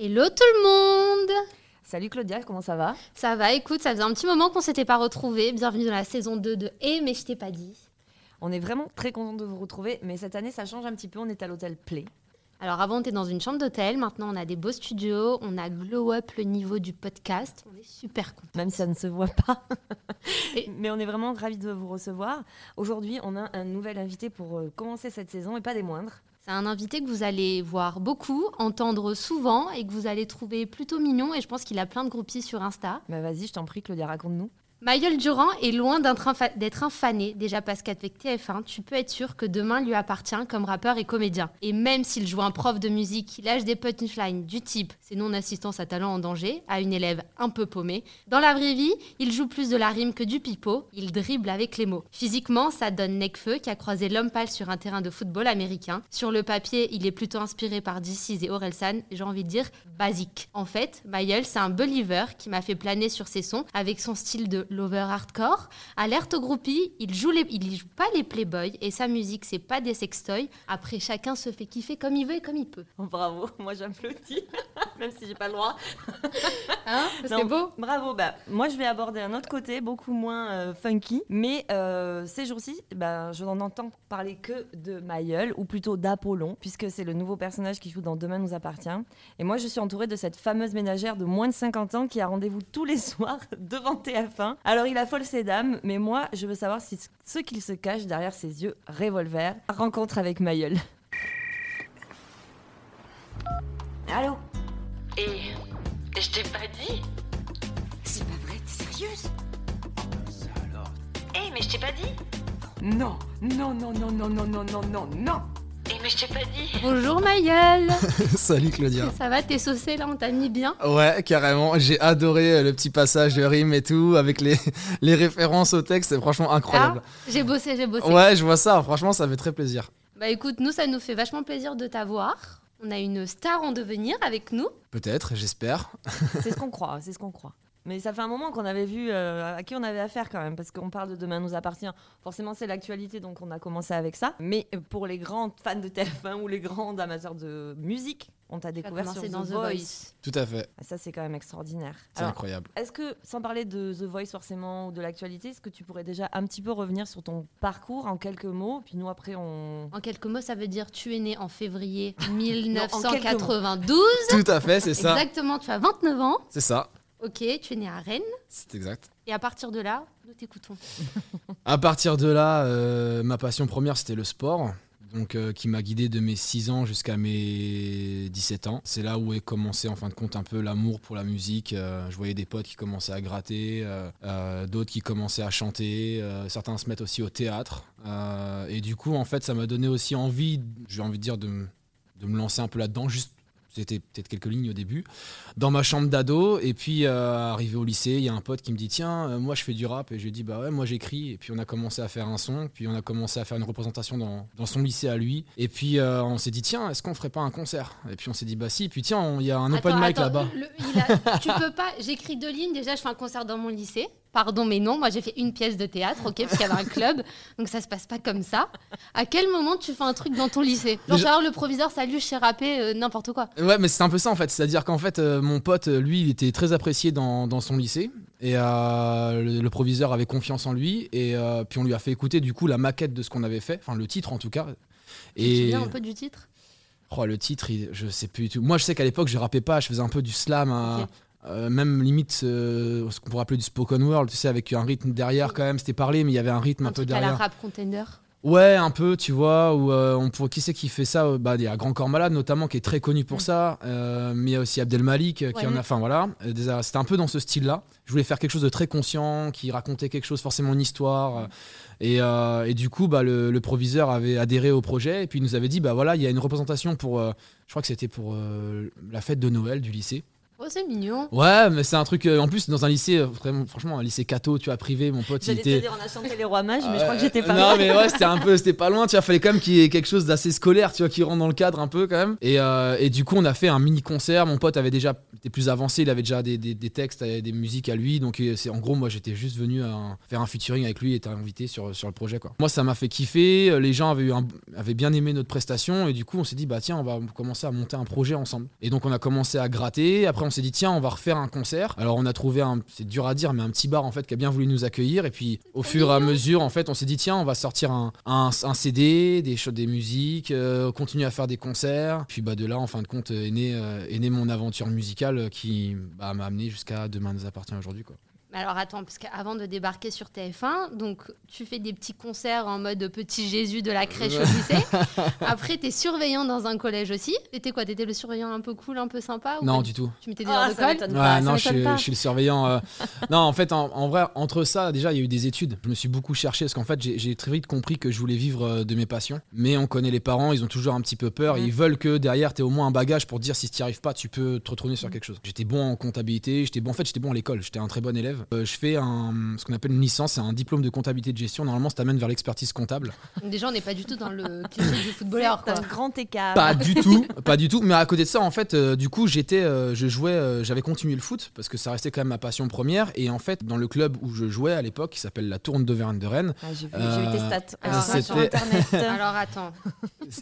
Hello tout le monde Salut Claudia, comment ça va? Ça va, écoute, ça faisait un petit moment qu'on s'était pas retrouvés. Bienvenue dans la saison 2 de Et mais je t'ai pas dit. On est vraiment très content de vous retrouver, mais cette année ça change un petit peu, on est à l'hôtel Play. Alors avant on était dans une chambre d'hôtel, maintenant on a des beaux studios, on a glow up le niveau du podcast, on est super contents. Même si ça ne se voit pas. mais on est vraiment ravis de vous recevoir. Aujourd'hui on a un nouvel invité pour euh, commencer cette saison et pas des moindres. C'est un invité que vous allez voir beaucoup, entendre souvent et que vous allez trouver plutôt mignon. Et je pense qu'il a plein de groupies sur Insta. Bah vas-y, je t'en prie, Claudia, raconte-nous. Maïeul Durand est loin d'être un fané, déjà parce qu'avec TF1, tu peux être sûr que demain lui appartient comme rappeur et comédien. Et même s'il joue un prof de musique, il lâche des punchlines du type c'est non-assistance à talent en danger à une élève un peu paumée. Dans la vraie vie, il joue plus de la rime que du pipeau, il dribble avec les mots. Physiquement, ça donne Nekfeu qui a croisé l'homme pâle sur un terrain de football américain. Sur le papier, il est plutôt inspiré par DC's et Orelsan, j'ai envie de dire basique. En fait, Maïeul, c'est un believer qui m'a fait planer sur ses sons avec son style de lover hardcore. Alerte au groupie, il joue les, il joue pas les playboys et sa musique c'est pas des sextoys. Après chacun se fait kiffer comme il veut et comme il peut. Oh, bravo, moi j'applaudis, même si j'ai pas le droit. Hein c'est beau. Bravo, bah moi je vais aborder un autre côté beaucoup moins euh, funky, mais euh, ces jours-ci, bah, je n'en entends parler que de Mayol ou plutôt d'Apollon, puisque c'est le nouveau personnage qui joue dans Demain nous appartient. Et moi je suis entourée de cette fameuse ménagère de moins de 50 ans qui a rendez-vous tous les soirs devant TF1. Alors il affole ses dames, mais moi, je veux savoir si ce qu'il se cache derrière ses yeux revolver. Rencontre avec Mayol. Allô Et. je t'ai pas dit C'est pas vrai, t'es sérieuse Ça alors Eh, mais je t'ai pas dit Non, non, non, non, non, non, non, non, non, non mais je t'ai pas dit. Bonjour Mayel. Salut Claudia. Ça va, t'es saucé là, on t'a mis bien? Ouais, carrément. J'ai adoré euh, le petit passage de rime et tout, avec les, les références au texte, c'est franchement incroyable. Ah, j'ai bossé, j'ai bossé. Ouais, je vois ça, franchement, ça fait très plaisir. Bah écoute, nous, ça nous fait vachement plaisir de t'avoir. On a une star en devenir avec nous. Peut-être, j'espère. c'est ce qu'on croit, c'est ce qu'on croit. Mais ça fait un moment qu'on avait vu euh, à qui on avait affaire quand même, parce qu'on parle de Demain nous appartient. Forcément, c'est l'actualité, donc on a commencé avec ça. Mais pour les grands fans de TF1 ou les grands amateurs de musique, on t'a découvert sur dans The, Voice. Tout à fait. Ça, c'est quand même extraordinaire. C'est incroyable. Est-ce que, sans parler de The Voice forcément ou de l'actualité, est-ce que tu pourrais déjà un petit peu revenir sur ton parcours en quelques mots? Puis nous, après, on. En quelques mots, ça veut dire tu es né en février 1992. Tout à fait, c'est ça. Exactement, tu as 29 ans. C'est ça. Ok, tu es né à Rennes. C'est exact. Et à partir de là, nous t'écoutons. à partir de là, euh, ma passion première, c'était le sport. Donc, euh, qui m'a guidé de mes 6 ans jusqu'à mes 17 ans. C'est là où est commencé en fin de compte un peu l'amour pour la musique. Euh, je voyais des potes qui commençaient à gratter, d'autres qui commençaient à chanter, certains se mettent aussi au théâtre. et du coup, en fait, ça m'a donné aussi envie, j'ai envie de dire, de, de me lancer un peu là-dedans, juste c'était peut-être quelques lignes au début, dans ma chambre d'ado. Et puis, euh, arrivé au lycée, il y a un pote qui me dit Tiens, euh, moi je fais du rap. Et je lui dis Bah ouais, moi j'écris. Et puis, on a commencé à faire un son. Puis, on a commencé à faire une représentation dans, dans son lycée à lui. Et puis, euh, on s'est dit Tiens, est-ce qu'on ferait pas un concert? Et puis, on s'est dit Bah si. Et puis, tiens, il y a un open mic là-bas. Tu peux pas, j'écris deux lignes. Déjà, je fais un concert dans mon lycée. Pardon, mais non, moi j'ai fait une pièce de théâtre, ok, parce qu'il y avait un club, donc ça se passe pas comme ça. À quel moment tu fais un truc dans ton lycée? Genre, le proviseur, salut, je sais rapper, euh, n'importe quoi. Ouais, mais c'est un peu ça en fait. C'est-à-dire qu'en fait, euh, mon pote, lui, il était très apprécié dans, dans son lycée. Et euh, le, proviseur avait confiance en lui. Et puis on lui a fait écouter du coup la maquette de ce qu'on avait fait, enfin le titre en tout cas. Et... Tu te souviens un peu du titre? Oh, le titre, je sais plus du tout. Moi, je sais qu'à l'époque, je rappais pas, je faisais un peu du slam. Euh, même limite euh, ce qu'on pourrait appeler du spoken word, tu sais, avec un rythme derrière quand même, c'était parlé, mais il y avait un rythme un, peu derrière. À la rap contender Ouais, un peu, tu vois, ou euh, on pourrait, qui c'est qui fait ça bah, Il y a Grand Corps Malade notamment, qui est très connu pour mm. ça, mais il y a aussi Abdel Malik qui en a, enfin voilà, c'était un peu dans ce style-là. Je voulais faire quelque chose de très conscient, qui racontait quelque chose, forcément une histoire. Et, et, du coup, bah, le, proviseur avait adhéré au projet et puis il nous avait dit bah voilà, il y a une représentation pour, je crois que c'était pour la fête de Noël du lycée. Oh, c'est mignon. Ouais, mais c'est un truc. euh, en plus, dans un lycée, euh, vraiment, franchement, un lycée catho, tu vois, privé, mon pote, il J'allais te était. dire, on a chanté les rois mages, mais je crois que j'étais pas Non, loin. mais ouais, c'était un peu, c'était pas loin. Tu vois, fallait quand même qu'il y ait quelque chose d'assez scolaire, tu vois, qui rentre dans le cadre un peu quand même. Et, euh, et du coup, on a fait un mini concert. Mon pote avait déjà était plus avancé, il avait déjà des, des- des textes, et des musiques à lui. Donc, euh, c'est en gros, moi, j'étais juste venu à faire un featuring avec lui et été invité sur, sur le projet, quoi. Moi, ça m'a fait kiffer. Euh, Les gens avaient, eu un- avaient bien aimé notre prestation et du coup, on s'est dit, bah tiens, on va commencer à monter un projet ensemble. Et donc, on a commencé à gratter. Après, on s'est dit, tiens, on va refaire un concert. Alors, on a trouvé un, c'est dur à dire, mais un petit bar en fait qui a bien voulu nous accueillir. Et puis, au fur et à mesure, en fait, on s'est dit, tiens, on va sortir un, un, un CD, des choses, des musiques, euh, continuer à faire des concerts. Puis, bah, de là, en fin de compte, est né, euh, est née mon aventure musicale qui bah, m'a amené jusqu'à Demain nous appartient aujourd'hui, quoi. Mais alors attends, parce qu'avant de débarquer sur TF1, donc tu fais des petits concerts en mode petit Jésus de la crèche au lycée. Après, t'es surveillant dans un collège aussi. T'étais quoi T'étais le surveillant un peu cool, un peu sympa ou Non, du tout. Tu mettais des Ah, heures de colle m'étonne Ouais, pas, non, je suis, pas. je suis le surveillant. euh. non, en fait, en, en vrai, entre ça, déjà, il y a eu des études. Je me suis beaucoup cherché parce qu'en fait, j'ai très vite compris que je voulais vivre euh, de mes passions. Mais on connaît les parents, ils ont toujours un petit peu peur. Ils veulent que derrière, tu aies au moins un bagage pour te dire si tu n'y arrives pas, tu peux te retourner sur quelque chose. J'étais bon en comptabilité, j'étais bon, en fait, j'étais bon à l'école, j'étais un très bon élève. Euh, je fais un, ce qu'on appelle une licence, c'est un diplôme de comptabilité de gestion. Normalement, ça t'amène vers l'expertise comptable. Déjà, on n'est pas du tout dans le cliché du footballeur. T'as Quoi. un grand écart. Pas du tout, pas du tout. Mais à côté de ça, en fait, euh, du coup, j'étais, euh, je jouais, euh, j'avais continué le foot parce que ça restait quand même ma passion première. Et en fait, dans le club où je jouais à l'époque, qui s'appelle la Tourne d'Auvergne de Rennes, Ah, j'ai vu, Euh, j'ai tes stats. alors, sur internet. Alors attends,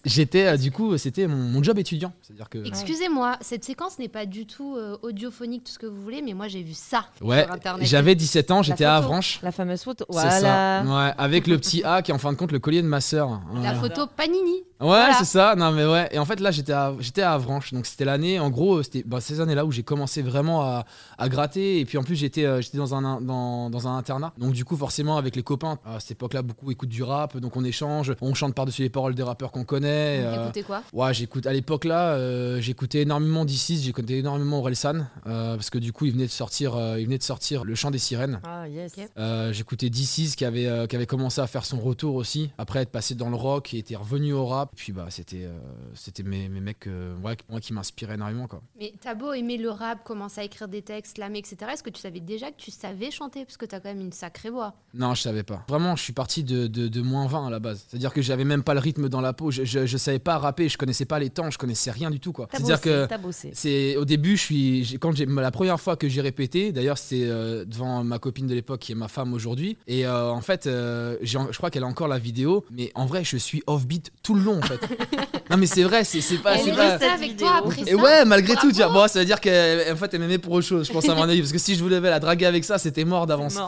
j'étais, euh, du coup, c'était mon, mon job étudiant. C'est-à-dire que, excusez-moi, cette séquence n'est pas du tout euh, audiophonique, tout ce que vous voulez, mais moi j'ai vu ça ouais, sur internet. J'avais 17 ans, j'étais à. Avranches. La fameuse photo. C'est Voilà. ça. Ouais, avec le petit A qui est en fin de compte le collier de ma sœur. La photo Panini. Ouais, Voilà. c'est ça. Non, mais ouais. Et en fait, là, j'étais à, j'étais à Avranches. Donc, c'était l'année, en gros, c'était bah, ces années-là où j'ai commencé vraiment à, à gratter. Et puis, en plus, j'étais, euh, j'étais dans, un, dans, dans un internat. Donc, du coup, forcément, avec les copains, à cette époque-là, beaucoup écoutent du rap. Donc, on échange. On chante par-dessus les paroles des rappeurs qu'on connaît. euh, Écoutez quoi? Ouais, j'écoute à l'époque là, euh, j'écoutais énormément d'Isis, j'écoutais énormément Orelsan euh, parce que du coup, il venait de sortir, euh, il venait de sortir Le Chant des Sirènes. Ah, yes. Ok. Euh, j'écoutais D6 qui avait, euh, qui avait commencé à faire son retour aussi, après être passé dans le rock et était revenu au rap. Puis bah, c'était euh, c'était mes, mes mecs euh, ouais, moi qui m'inspiraient énormément. Quoi. Mais t'as beau aimer le rap, commencer à écrire des textes, slammer, etc. Est-ce que tu savais déjà que tu savais chanter? Parce que t'as quand même une sacrée voix. Non, je savais pas. Vraiment, je suis parti de, de, de moins 20 à la base. C'est-à-dire que j'avais même pas le rythme dans la peau, je, je, je savais pas rapper, je connaissais pas les temps, je connaissais rien du tout. quoi. T'as C'est-à-dire bossé, que. t'as bossé. C'est au début, je suis j'ai- quand j'ai la première fois que j'ai répété. D'ailleurs, c'était euh, devant ma copine de l'époque qui est ma femme aujourd'hui. Et euh, en fait, euh, je crois qu'elle a encore la vidéo. Mais en vrai, je suis off beat tout le long en fait. non mais c'est vrai, c'est c'est pas. Elle c'est est pas- restée avec toi après Et ça ouais, malgré tout, Bravo. vois, bon, ça veut dire qu'en fait, elle m'aimait pour autre chose, je pense à mon avis, parce que si je voulais la draguer avec ça, c'était mort d'avance.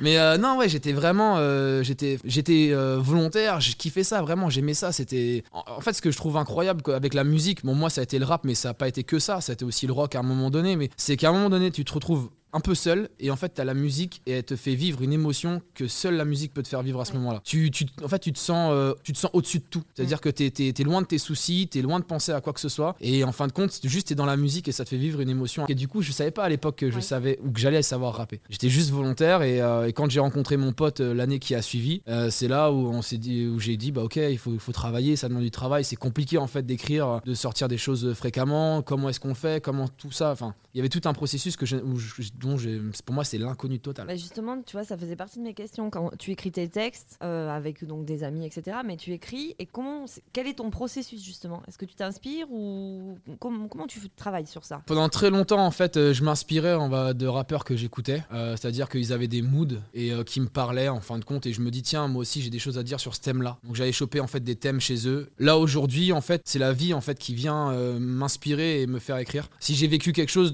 Mais euh, non, ouais, j'étais vraiment, euh, j'étais, j'étais euh, volontaire, je kiffais ça, vraiment, j'aimais ça. C'était, en, en fait, ce que je trouve incroyable quoi, avec la musique, bon, moi, ça a été le rap, mais ça a pas été que ça, ça a été aussi le rock à un moment donné. Mais c'est qu'à un moment donné, tu te retrouves un peu seul et en fait t'as la musique et elle te fait vivre une émotion que seule la musique peut te faire vivre à ce moment-là. Tu, tu en fait tu te sens euh, tu te sens au-dessus de tout. C'est à dire que t'es es, loin de tes soucis t'es loin de penser à quoi que ce soit et en fin de compte juste t'es dans la musique et ça te fait vivre une émotion. Et du coup je savais pas à l'époque que je Ouais. savais ou que j'allais savoir rapper. J'étais juste volontaire et, euh, et quand j'ai rencontré mon pote euh, l'année qui a suivi c'est là où on s'est dit où j'ai dit bah ok il faut, il faut travailler ça demande du travail. C'est compliqué en fait d'écrire de sortir des choses fréquemment. Comment est-ce qu'on fait? Comment tout ça? Enfin il y avait tout un processus que je, où je- dont pour moi c'est l'inconnu total Bah justement, tu vois, ça faisait partie de mes questions quand tu écris tes textes euh, avec donc des amis, etc. Mais tu écris et comment, quel est ton processus justement? Est-ce que tu t'inspires ou comment, comment tu travailles sur ça? Pendant très longtemps, en fait, euh, je m'inspirais de rappeurs que j'écoutais. Euh, C'est-à-dire qu'ils avaient des moods et euh, qui me parlaient en fin de compte. Et je me dis, tiens, moi aussi, j'ai des choses à dire sur ce thème-là. Donc j'avais chopé en fait des thèmes chez eux. Là, aujourd'hui, en fait, c'est la vie en fait qui vient m'inspirer et me faire écrire. Si j'ai vécu quelque chose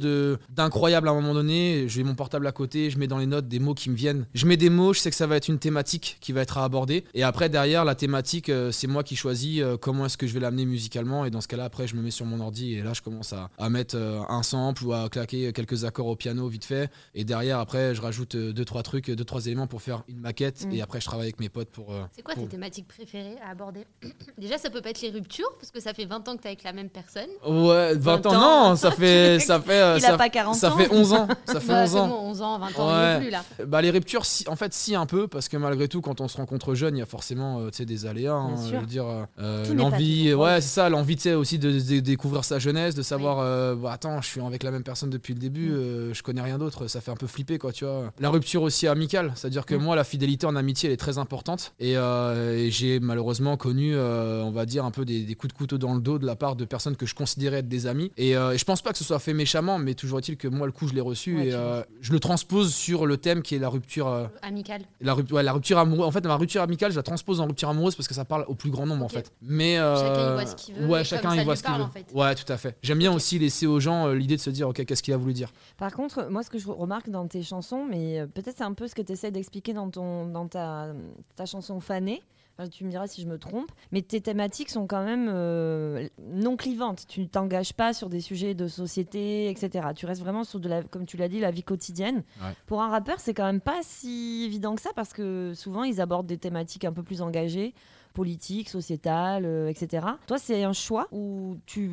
d'incroyable à un moment donné, j'ai mon portable à côté, je mets dans les notes des mots qui me viennent. Je mets des mots, je sais que ça va être une thématique qui va être à aborder. Et après, derrière, la thématique, euh, c'est moi qui choisis euh, comment est-ce que je vais l'amener musicalement. Et dans ce cas-là, après, je me mets sur mon ordi et là, je commence à, à mettre euh, un sample ou à claquer quelques accords au piano vite fait. Et derrière, après, je rajoute deux, trois trucs, deux, trois éléments pour faire une maquette. Mm. Et après, je travaille avec mes potes pour. euh, C'est quoi tes thématiques préférées à aborder? Déjà, ça peut pas être les ruptures, parce que ça fait 20 ans que t'es avec la même personne. Ouais, 20 ans, ans. non, ça fait. Ça fait, Il ça, a pas 40 ça ans. fait 11 ans. Ça fait Bah, 11 c'est ans. bon, 11 ans, 20 ans, Ouais. plus là. Bah les ruptures, si, en fait, si un peu, parce que malgré tout, quand on se rencontre jeune, il y a forcément euh, des aléas. hein, je veux dire, euh, euh, l'envie, ouais, c'est ça, l'envie, aussi de, de découvrir sa jeunesse, de savoir, euh, bah, attends, je suis avec la même personne depuis le début, Mm. je connais rien d'autre, ça fait un peu flipper, quoi, tu vois. La rupture aussi amicale, c'est-à-dire que Mm. moi, la fidélité en amitié, elle est très importante, et, et j'ai malheureusement connu, on va dire, un peu des, des coups de couteau dans le dos de la part de personnes que je considérais être des amis, et, et je pense pas que ce soit fait méchamment, mais toujours est-il que moi, le coup, je l'ai reçu, Ouais, et tu euh, je le transpose sur le thème qui est la rupture. euh, Amical. la rupture, ouais, la rupture amoureuse. En fait, ma rupture amicale, je la transpose en rupture amoureuse parce que ça parle au plus grand nombre, en fait. Mais euh, Chacun, il voit ce qu'il veut, Ouais, et chacun voit ce qu'il veut. en fait. Ouais, tout à fait. J'aime bien aussi laisser aux gens euh, l'idée de se dire, ok, qu'est-ce qu'il a voulu dire. Par contre, moi, ce que je remarque dans tes chansons, mais peut-être c'est un peu ce que tu essaies d'expliquer dans, ton, dans ta, ta chanson Fanée. Enfin, tu me diras si je me trompe, mais tes thématiques sont quand même euh, non clivantes. Tu ne t'engages pas sur des sujets de société, etc. Tu restes vraiment sur de la, comme tu l'as dit, la vie quotidienne. Ouais. Pour un rappeur, c'est quand même pas si évident que ça parce que souvent ils abordent des thématiques un peu plus engagées, politiques, sociétales, euh, etc. Toi, c'est un choix ou tu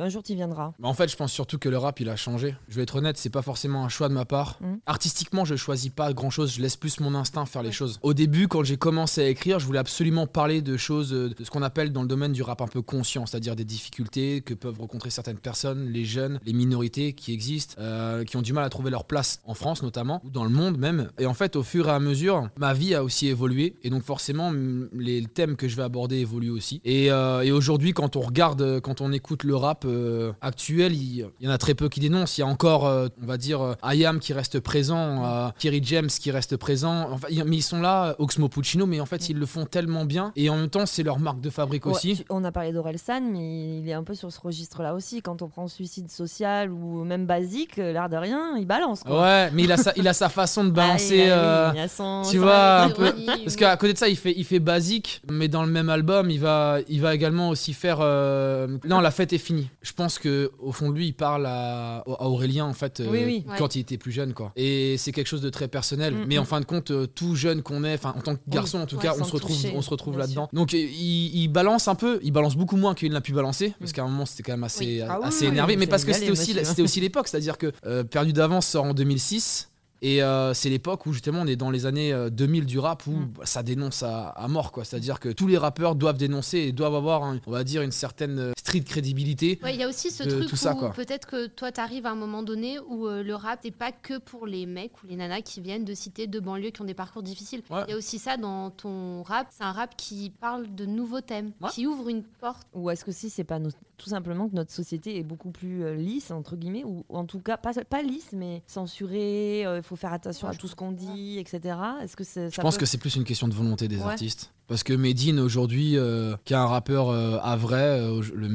un jour tu viendras? Bah, en fait, je pense surtout que le rap, il a changé. Je vais être honnête, c'est pas forcément un choix de ma part. Mhm. Artistiquement, je choisis pas grand chose. Je laisse plus mon instinct faire les choses. Au début, quand j'ai commencé à écrire, je voulais absolument parler de choses, euh, de ce qu'on appelle dans le domaine du rap un peu conscient, c'est-à-dire des difficultés que peuvent rencontrer certaines personnes, les jeunes, les minorités qui existent, euh, qui ont du mal à trouver leur place en France notamment, ou dans le monde même. Et en fait, au fur et à mesure, ma vie a aussi évolué. Et donc, forcément, les thèmes que je vais aborder évoluent aussi. Et, euh, et aujourd'hui, quand on regarde, euh, quand on écoute le rap euh, actuel, il, il y en a très peu qui dénoncent. Il y a encore, euh, on va dire, IAM qui reste présent, Kerry James qui reste présent. Enfin, mais ils sont là, Oxmo Puccino, mais en fait, ils le font tellement bien. Et en même temps, c'est leur marque de fabrique Ouais, aussi. tu- on a parlé d'Orelsan, mais il est un peu sur ce registre-là aussi. Quand on prend suicide social ou même basique, l'air de rien, il balance. Quoi. Ouais, mais il a sa, il a sa façon de Ah, balancer. il a- oui, il a son- tu son vois, un peu- Parce qu'à côté de ça, il fait, il fait basique, mais dans le même album, il va, il va également aussi faire. euh, Non, la fête est finie. Je pense que au fond de lui, il parle à, à Aurélien en fait euh, Oui, oui. quand il était plus jeune, quoi. Et c'est quelque chose de très personnel. Mm, mais en mm. fin de compte, euh, tout jeune qu'on est, enfin en tant que garçon en tout Ouais, cas, on se retrouve, toucher, on se retrouve là-dedans. Donc il, il balance un peu, il balance beaucoup moins qu'il n'a pu balancer, parce Mm. qu'à un moment c'était quand même assez, Oui. Ah oui, assez énervé. oui, mais parce que c'était aussi, c'était aussi l'époque, c'est-à-dire que euh, Perdu d'avance sort en 2006. Et euh, c'est l'époque où justement on est dans les années euh, 2000 du rap où Mm. bah, ça dénonce à, à mort quoi. C'est-à-dire que tous les rappeurs doivent dénoncer et doivent avoir, un- on va dire, une certaine euh, street crédibilité. Ouais, il y a aussi ce de truc tout ça, où peut-être que toi, t'arrives à un moment donné où euh, le rap n'est pas que pour les mecs ou les nanas qui viennent de cités de banlieue qui ont des parcours difficiles. Il Ouais. y a aussi ça dans ton rap. C'est un rap qui parle de nouveaux thèmes, Ouais. qui ouvre une porte. Ou est-ce que si c'est pas no- tout simplement que notre société est beaucoup plus euh, lisse entre guillemets ou, ou en tout cas pas, pas lisse mais censurée, il faut faire attention Ouais, à tout ce qu'on dit, etc. Est-ce que c'est Je pense que c'est plus une question de volonté des Ouais. artistes. Parce que Medine aujourd'hui, euh, qui est un rappeur euh, à vrai, euh, le,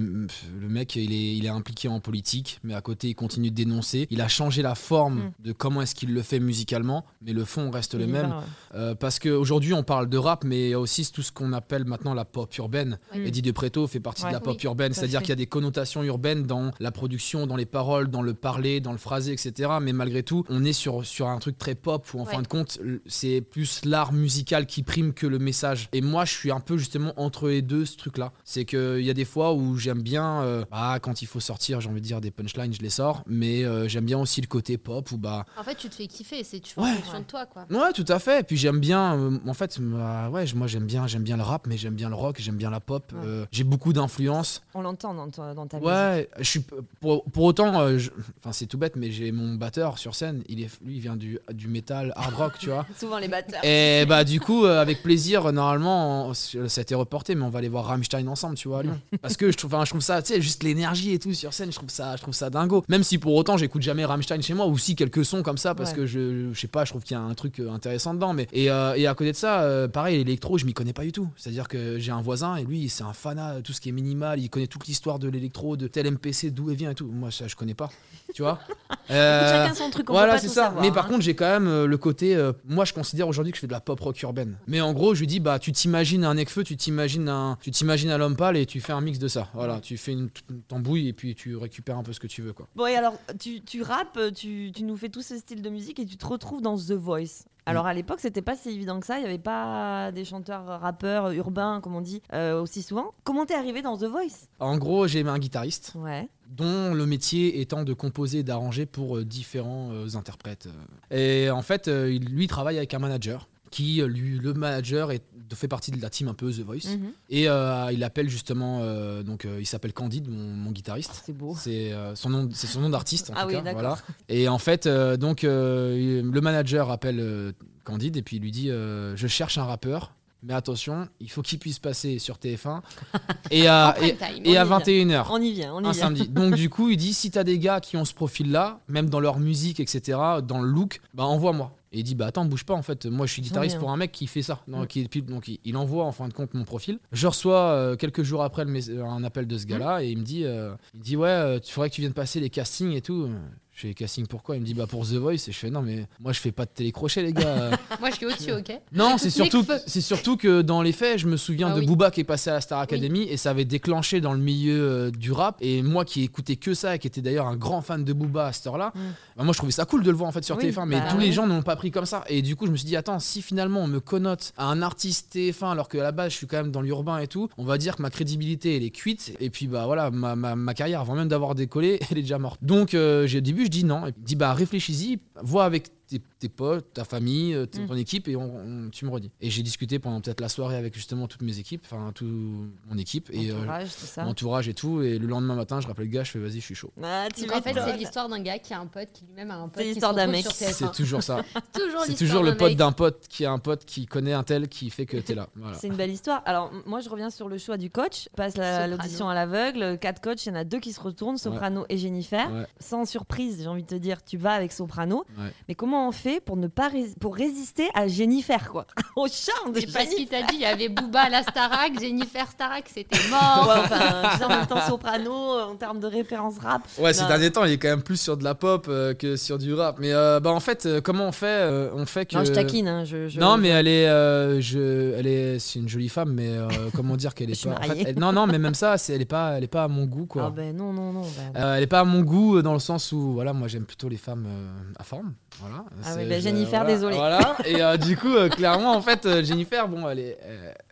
le mec il est, il est impliqué en politique, mais à côté il continue de dénoncer. Il a changé la forme Mm. de comment est-ce qu'il le fait musicalement, mais le fond reste le Il même. va, ouais. Euh, parce qu'aujourd'hui on parle de rap, mais il y a aussi tout ce qu'on appelle maintenant la pop urbaine. Mm. Eddie De Preto fait partie Ouais. de la pop Oui, urbaine, c'est-à-dire qu'il y a des connotations urbaines dans la production, dans les paroles, dans le parler, dans le phrasé, etc. Mais malgré tout, on est sur, sur un truc très pop où en Ouais. fin de compte, c'est plus l'art musical qui prime que le message. Et moi, je suis un peu justement entre les deux, ce truc-là. C'est qu'il y a des fois où j'aime bien, euh, bah, quand il faut sortir, j'ai envie de dire des punchlines, je les sors, mais euh, j'aime bien aussi le côté pop où bah, En fait, tu te fais kiffer, c'est tu fais Ouais. en fonction de toi, quoi. Ouais, tout à fait. Et puis j'aime bien, euh, en fait, bah, ouais, moi j'aime bien, j'aime bien le rap, mais j'aime bien le rock, j'aime bien la pop. Ouais. Euh, j'ai beaucoup d'influence. On l'entend dans, ta- dans ta musique. Ouais, je suis pour, pour autant, euh, je- enfin c'est tout bête, mais j'ai mon batteur sur scène. Il est, lui, il vient du, du métal hard rock, tu vois. Souvent les batteurs. Et bah du coup, euh, avec plaisir, normalement, ça a été reporté, mais on va aller voir Rammstein ensemble, tu vois, à Lyon. Parce que je trouve, enfin, je trouve ça, tu sais, juste l'énergie et tout sur scène, je trouve ça, je trouve ça dingo. Même si pour autant, j'écoute jamais Rammstein chez moi, ou si quelques sons comme ça, parce Ouais. que je, je sais pas, je trouve qu'il y a un truc euh, intéressant dedans. Mais et, euh, et à côté de ça, euh, pareil, l'électro, je m'y connais pas du tout. C'est-à-dire que j'ai un voisin et lui, c'est un fanat tout ce qui est minimal, il connaît toute l'histoire de l'électro, de tel MPC, d'où il vient et tout. Moi, ça, je connais pas, tu vois. Euh, Chacun son truc. On voilà, c'est ça. savoir, mais par hein. contre, j'ai quand même le côté. moi, je considère aujourd'hui que je fais de la pop rock urbaine. Mais en gros, je lui dis, bah, tu te t'imagines un Necfeu, tu t'imagines un, tu t'imagines un l'homme pâle et tu fais un mix de ça. Voilà, tu fais une, tambouille et puis tu récupères un peu ce que tu veux, quoi. Bon, et alors, tu, tu rappes, tu, tu nous fais tout ce style de musique et tu te retrouves dans The Voice. Alors à l'époque, c'était pas si évident que ça. Il n'y avait pas des chanteurs rappeurs urbains, comme on dit, euh, aussi souvent. Comment t'es arrivé dans The Voice? En gros, j'ai un guitariste Ouais. dont le métier étant de composer et d'arranger pour euh, différents euh, interprètes. Et en fait, euh, lui il travaille avec un manager qui, euh, lui, le manager est, fait partie de la team un peu The Voice. Mhm. Et euh, il appelle justement, euh, donc euh, il s'appelle Candide, mon, mon guitariste. C'est beau. C'est son nom, c'est son nom d'artiste en Ah tout oui, cas. Voilà. Et en fait, donc le manager appelle Candide et puis il lui dit je cherche un rappeur, mais attention, il faut qu'il puisse passer sur TF1 et à, et, time. et à on y 21h. On y vient, on y Un vient. samedi. Donc du coup, il dit si t'as des gars qui ont ce profil-là, même dans leur musique, etc., dans le look, bah envoie-moi. Et il dit bah attends, bouge pas en fait. Moi, je suis guitariste pour un mec qui fait ça. Donc, il, donc il, il envoie en fin de compte mon profil. Je reçois euh, quelques jours après le un appel de ce Mm. gars-là et il me dit euh, il dit ouais, euh, tu faudrait que tu viennes passer les castings et tout. Je fais casting pourquoi Il me dit bah pour The Voice et je fais non mais moi je fais pas de télécrochet les gars. Moi, je suis au-dessus, ok? Non, c'est surtout, c'est surtout que dans les faits, je me souviens Ah de oui. Booba qui est passé à la Star Academy et ça avait déclenché dans le milieu euh, du rap. Et moi qui écoutais que ça et qui était d'ailleurs un grand fan de Booba à cette heure-là, Mm. bah, moi je trouvais ça cool de le voir en fait sur Oui, TF1. Mais bah tous les gens ne l'ont pas pris comme ça. Et du coup, je me suis dit, attends, si finalement on me connote à un artiste TF1 alors qu'à la base je suis quand même dans l'urbain et tout, on va dire que ma crédibilité elle est cuite. Et puis bah voilà, ma, ma, ma carrière avant même d'avoir décollé, elle est déjà morte. Donc euh, j'ai- au début, dis non. Il dit bah réfléchis-y, vois avec tes, tes potes, ta famille, euh, ton, Mm. ton équipe et on, on- tu me redis. Et j'ai discuté pendant peut-être la soirée avec justement toutes mes équipes, enfin tout mon équipe et euh, Entourage, ça. mon entourage et tout. Et le lendemain matin, je rappelle le gars, je fais vas-y, je suis chaud. Ah, tu Donc en fait, c'est l'histoire d'un gars qui a un pote qui lui-même a un pote C'est qui se l'histoire d'un retrouve mec. sur TF1. C'est toujours ça. toujours C'est toujours le pote d'un pote qui a un pote qui connaît un tel qui fait que t'es là. Voilà. C'est une belle histoire. Alors, moi, je reviens sur le choix du coach. Passe l'audition à l'aveugle. Quatre coachs, il y en a deux qui se retournent, Soprano et Jennifer. Ouais. Sans surprise, j'ai envie de te dire, tu vas avec Soprano. Ouais. Mais comment on fait pour ne pas rés- pour résister à Jennifer, quoi? Au charme de C'est parce Jennifer. qu'il t'a dit, il y avait Booba à la Starac, Jennifer Starac, c'était mort. Ouais, enfin, tu sais, en même temps, Soprano, euh, en termes de référence rap. Ouais, ces derniers temps, il est quand même plus sur de la pop euh, que sur du rap. Mais euh, bah en fait, euh, comment on fait euh, On fait que. Non, je taquine. hein, je, je- Non, mais elle est, euh, je, elle est, c'est une jolie femme, mais euh, comment dire qu'elle Je est suis pas. en fait, mariée. elle- non, non, mais même ça, c'est, elle est pas, elle est pas à mon goût, quoi. Ah ben non, non, non. ben- Euh, elle est pas à mon goût dans le sens où voilà moi j'aime plutôt les femmes euh, à forme voilà Ah oui, bah, je- Jennifer, voilà, désolé. voilà et euh, du coup euh, clairement en fait euh, Jennifer bon elle est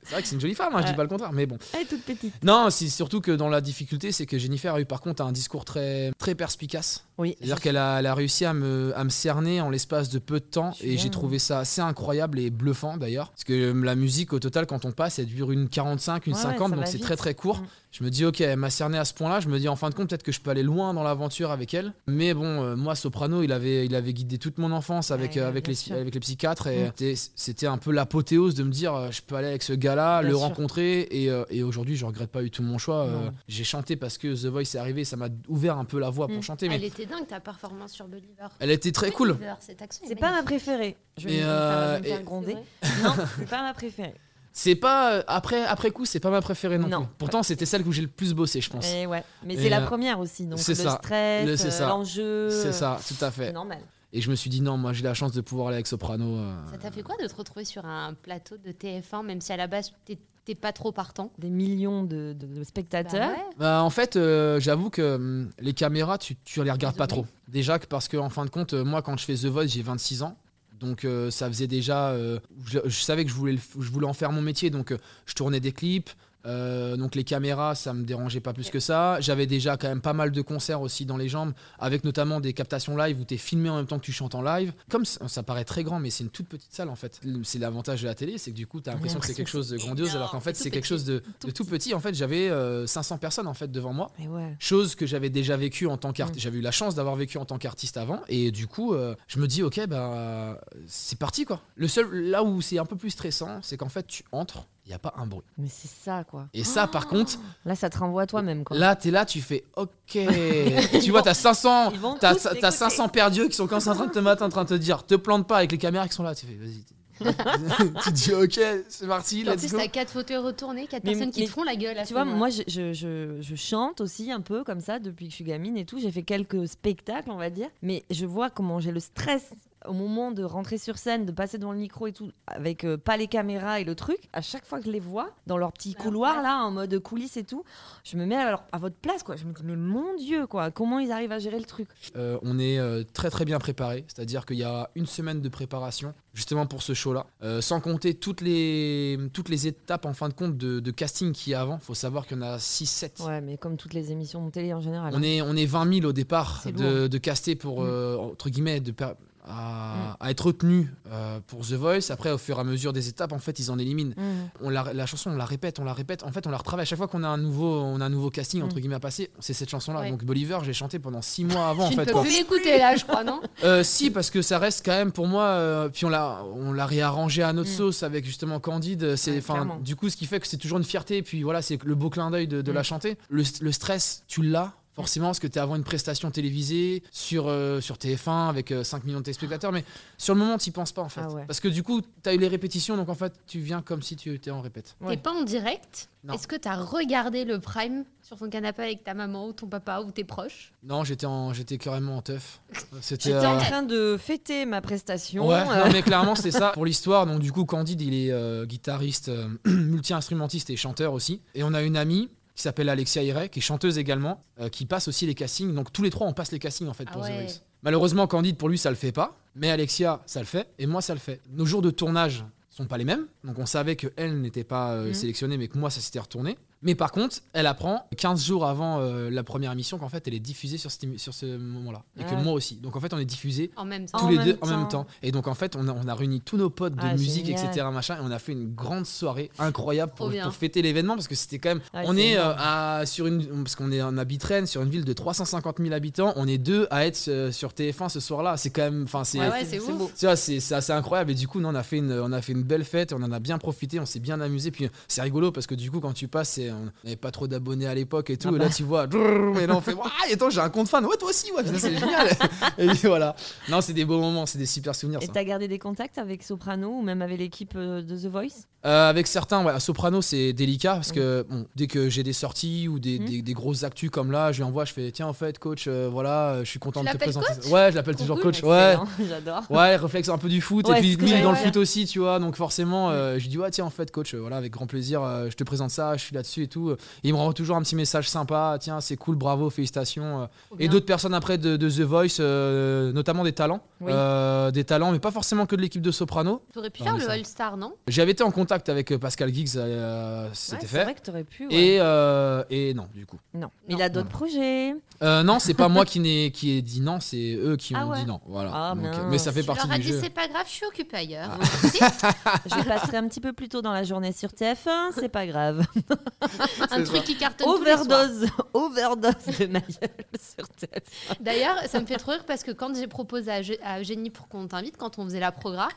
c'est vrai que c'est une jolie femme hein, je dis Ouais. pas le contraire mais bon Elle est toute petite. non c'est surtout que dans la difficulté c'est que Jennifer a eu par contre un discours très très perspicace Oui. c'est-à-dire qu'elle a, elle a réussi à me, à me cerner en l'espace de peu de temps Je et j'ai trouvé ça assez incroyable et bluffant d'ailleurs. Parce que euh, la musique au total quand on passe elle dure une 45, une Ouais, ouais, 50 ça donc c'est très très court. Mm. Je me dis ok elle m'a cerné à ce point là, je me dis en fin de compte peut-être que je peux aller loin dans l'aventure avec elle. Mais bon euh, moi Soprano il avait, il avait guidé toute mon enfance avec, Ouais, euh, avec, bien les, sûr. avec les psychiatres et Mm. c'était- c'était un peu l'apothéose de me dire euh, je peux aller avec ce gars le sûr. rencontrer et, euh, et aujourd'hui je regrette pas du tout mon choix. Euh. J'ai chanté parce que The Voice est arrivé, ça m'a ouvert un peu la voie pour Mm. chanter. Mais Elle était dingue ta performance sur Believer. elle était très cool. Believer, C'est pas ma préférée. Je vais euh, et- gronder. Non, c'est pas ma préférée. C'est pas euh, après après coup, c'est pas ma préférée non, Non. plus. Pourtant, c'était celle où j'ai le plus bossé, je pense. Et ouais, mais c'est la première aussi, donc c'est le ça. stress, Le- c'est ça. l'enjeu. C'est ça, tout à C'est fait. normal. Et je me suis dit non, moi j'ai la chance de pouvoir aller avec Soprano. euh, Ça t'a fait quoi de te retrouver sur un plateau de TF1, même si à la base t'es pas trop partant? Des millions de, de- de Bah spectateurs. ouais. Bah, en fait, euh, j'avoue que hum, les caméras, tu, tu les regardes pas trop. Déjà que parce que en fin de compte, euh, moi quand je fais The Voice, j'ai 26 ans. Donc euh, ça faisait déjà, euh, je, je savais que je voulais, le je voulais en faire mon métier, donc euh, je tournais des clips. Euh, donc les caméras, ça me dérangeait pas plus que ça. J'avais déjà quand même pas mal de concerts aussi dans les jambes, avec notamment des captations live où tu es filmé en même temps que tu chantes en live. Comme ça, ça paraît très grand, mais c'est une toute petite salle en fait. C'est l'avantage de la télé, c'est que du coup tu as l'impression que c'est quelque chose de grandiose, alors qu'en fait c'est quelque chose de, Tout de tout petit. En fait, j'avais euh, 500 personnes en fait devant moi. Ouais. Chose que j'avais déjà vécu en tant qu'artiste. Mm. J'avais eu la chance d'avoir vécu en tant qu'artiste avant. Et du coup, euh, je me dis, ok, bah, c'est parti quoi. Le seul, là où c'est un peu plus stressant, c'est qu'en fait, tu entres, il n'y a pas un bruit. Mais c'est ça, quoi. Et ça, par contre, Là, ça te renvoie à toi-même, quoi. là, t'es là, tu fais, ok. tu vois, t'as 500. Ils vont T'as, t'as t'écouter. 500 perdus qui sont comme ça en train de te mettre, en train de te dire, te plante pas avec les caméras qui sont là. Tu fais, vas-y. tu te dis, ok, c'est parti, En let's plus, go. t'as quatre fauteuils retournés, quatre Mais- personnes qui mais te font la gueule à Tu vois, moi, je, je, je- je chante aussi un peu comme ça depuis que je suis gamine et tout. J'ai fait quelques spectacles, on va dire. Mais je vois comment j'ai le stress au moment de rentrer sur scène, de passer devant le micro et tout, avec euh, pas les caméras et le truc, à chaque fois que je les vois dans leur petit Leur couloir là, en mode coulisses et tout, je me mets à, leur- à votre place quoi. Je me dis mais mon dieu quoi, comment ils arrivent à gérer le truc? Euh, on est euh, très très bien préparé, c'est-à-dire qu'il y a une semaine de préparation justement pour ce show-là, Euh, sans compter toutes les, toutes les étapes en fin de compte de, de casting qu'il y a avant. faut savoir qu'il y en a 6-7. Ouais, mais comme toutes les émissions de télé en général. On hein. est, on est 20 000 au départ de, de caster pour, euh, entre guillemets, de à, à être retenu euh, pour The Voice. Après, au fur et à mesure des étapes, en fait, ils en éliminent. Mhm. On la, la chanson, on la répète, on la répète. En fait, on la retravaille. À chaque fois qu'on a un nouveau, on a un nouveau casting, entre Mm. guillemets, à passer, c'est cette chanson-là. Ouais. Donc, Bolivar, j'ai chanté pendant 6 mois avant, en tu ne fait. peux quoi. plus l'écouter là, je crois, non? Euh, si, parce que ça reste quand même pour moi. euh, puis on l'a, on l'a réarrangé à notre Mm. sauce avec justement Candide. C'est, enfin, du coup, ce qui fait que c'est toujours une fierté. Puis voilà, c'est le beau clin d'œil de, de Mm. la chanter. Le, le stress, tu l'as. Forcément, parce que tu es avant une prestation télévisée sur, euh, sur TF1 avec euh, 5 millions de téléspectateurs, mais sur le moment, tu penses pas en fait. Ah ouais. Parce que du coup, tu as eu les répétitions, donc en fait, tu viens comme si tu étais en répète. Ouais. T'es pas en direct. Est-ce que t'as regardé le prime sur ton canapé avec ta maman ou ton papa ou tes proches? Non, j'étais, en, j'étais carrément en teuf. C'était. J'étais en euh, train de fêter ma prestation. Ouais, euh, non, mais clairement c'était ça pour l'histoire. Donc du coup Candide il est euh, guitariste, euh, multi-instrumentiste et chanteur aussi. Et on a une amie qui s'appelle Alexia Iray, qui est chanteuse également, euh, qui passe aussi les castings. Donc tous les trois on passe les castings en fait Ah pour The. Voice. Malheureusement Candide pour lui ça le fait pas, mais Alexia ça le fait et moi ça le fait. Nos jours de tournage sont pas les mêmes, donc on savait que elle n'était pas euh, Mhm. sélectionnée, mais que moi ça s'était retourné. Mais par contre, elle apprend 15 jours avant euh, la première émission qu'en fait elle est diffusée sur, cette émi- sur ce moment-là. Et que Ah. moi aussi. Donc en fait on est diffusé En même temps. tous En les deux en même temps. Et donc en fait, on a, on a réuni tous nos potes de Ah, musique, génial. etc. Machin, et on a fait une grande soirée incroyable pour, fêter l'événement parce que c'était quand même. Ouais, on est euh, à, sur une parce qu'on est en Abitraine, sur une ville de 350 000 habitants. On est deux à être euh, sur TF1 ce soir-là. C'est quand même, enfin c'est. Ouais, ouais, c'est beau. C'est assez incroyable et du coup, nous, on a fait une, on a fait une belle fête, on en a bien profité, on s'est bien amusé. Puis c'est rigolo parce que du coup, quand tu passes, c'est- on n'avait pas trop d'abonnés à l'époque et tout. Ah et là, bah. tu vois, et là, on fait, et attends, j'ai un compte fan. Ouais, toi aussi, ouais, c'est génial. et puis voilà. Non, c'est des beaux moments, c'est des super souvenirs. Et t'as gardé des contacts avec Soprano ou même avec l'équipe euh, de The Voice? Euh, avec certains, ouais, à Soprano, c'est délicat parce que bon, dès que j'ai des sorties ou des, Mm. des, des grosses actus comme là, je lui envoie, je fais tiens, en fait, coach, euh, voilà, je suis content Tu de te présenter. Ouais, je l'appelle toujours coach. Ouais, J'adore. ouais, réflexe un peu du foot. Ouais, et puis il dans le foot aussi, tu vois. Donc forcément, euh, je lui dis ouais, tiens, en fait, coach, voilà, avec grand plaisir, je te présente ça, je suis là-dessus et tout. Et il me renvoie toujours un petit message sympa, tiens, c'est cool, bravo, félicitations. euh. Et d'autres personnes après de, de The Voice, euh, notamment des talents, Oui. Euh, des talents, mais pas forcément que de l'équipe de Soprano. T'aurais pu Non, faire mais le All-Star, non? J'avais été en contact avec Pascal Giggs, euh, Ouais, c'était c'est fait. vrai que t'aurais pu. ouais. Et, euh, et non, du coup. Non. Non. Il a d'autres projets. Euh, non, c'est pas moi qui, n'ai- qui ai dit non, c'est eux qui ont Ah ouais. dit non. Voilà. Ah, Donc, mais ça fait Tu partie du dit jeu. c'est pas grave, je suis occupée ailleurs. Ah. Je passerai un petit peu plus tôt dans la journée sur TF1, c'est pas grave. Un truc qui cartonne tous les soirs. Overdose, overdose de ma gueule sur TF1. D'ailleurs, ça me fait trop rire parce que quand j'ai proposé à Eugénie pour qu'on t'invite, quand on faisait la progra,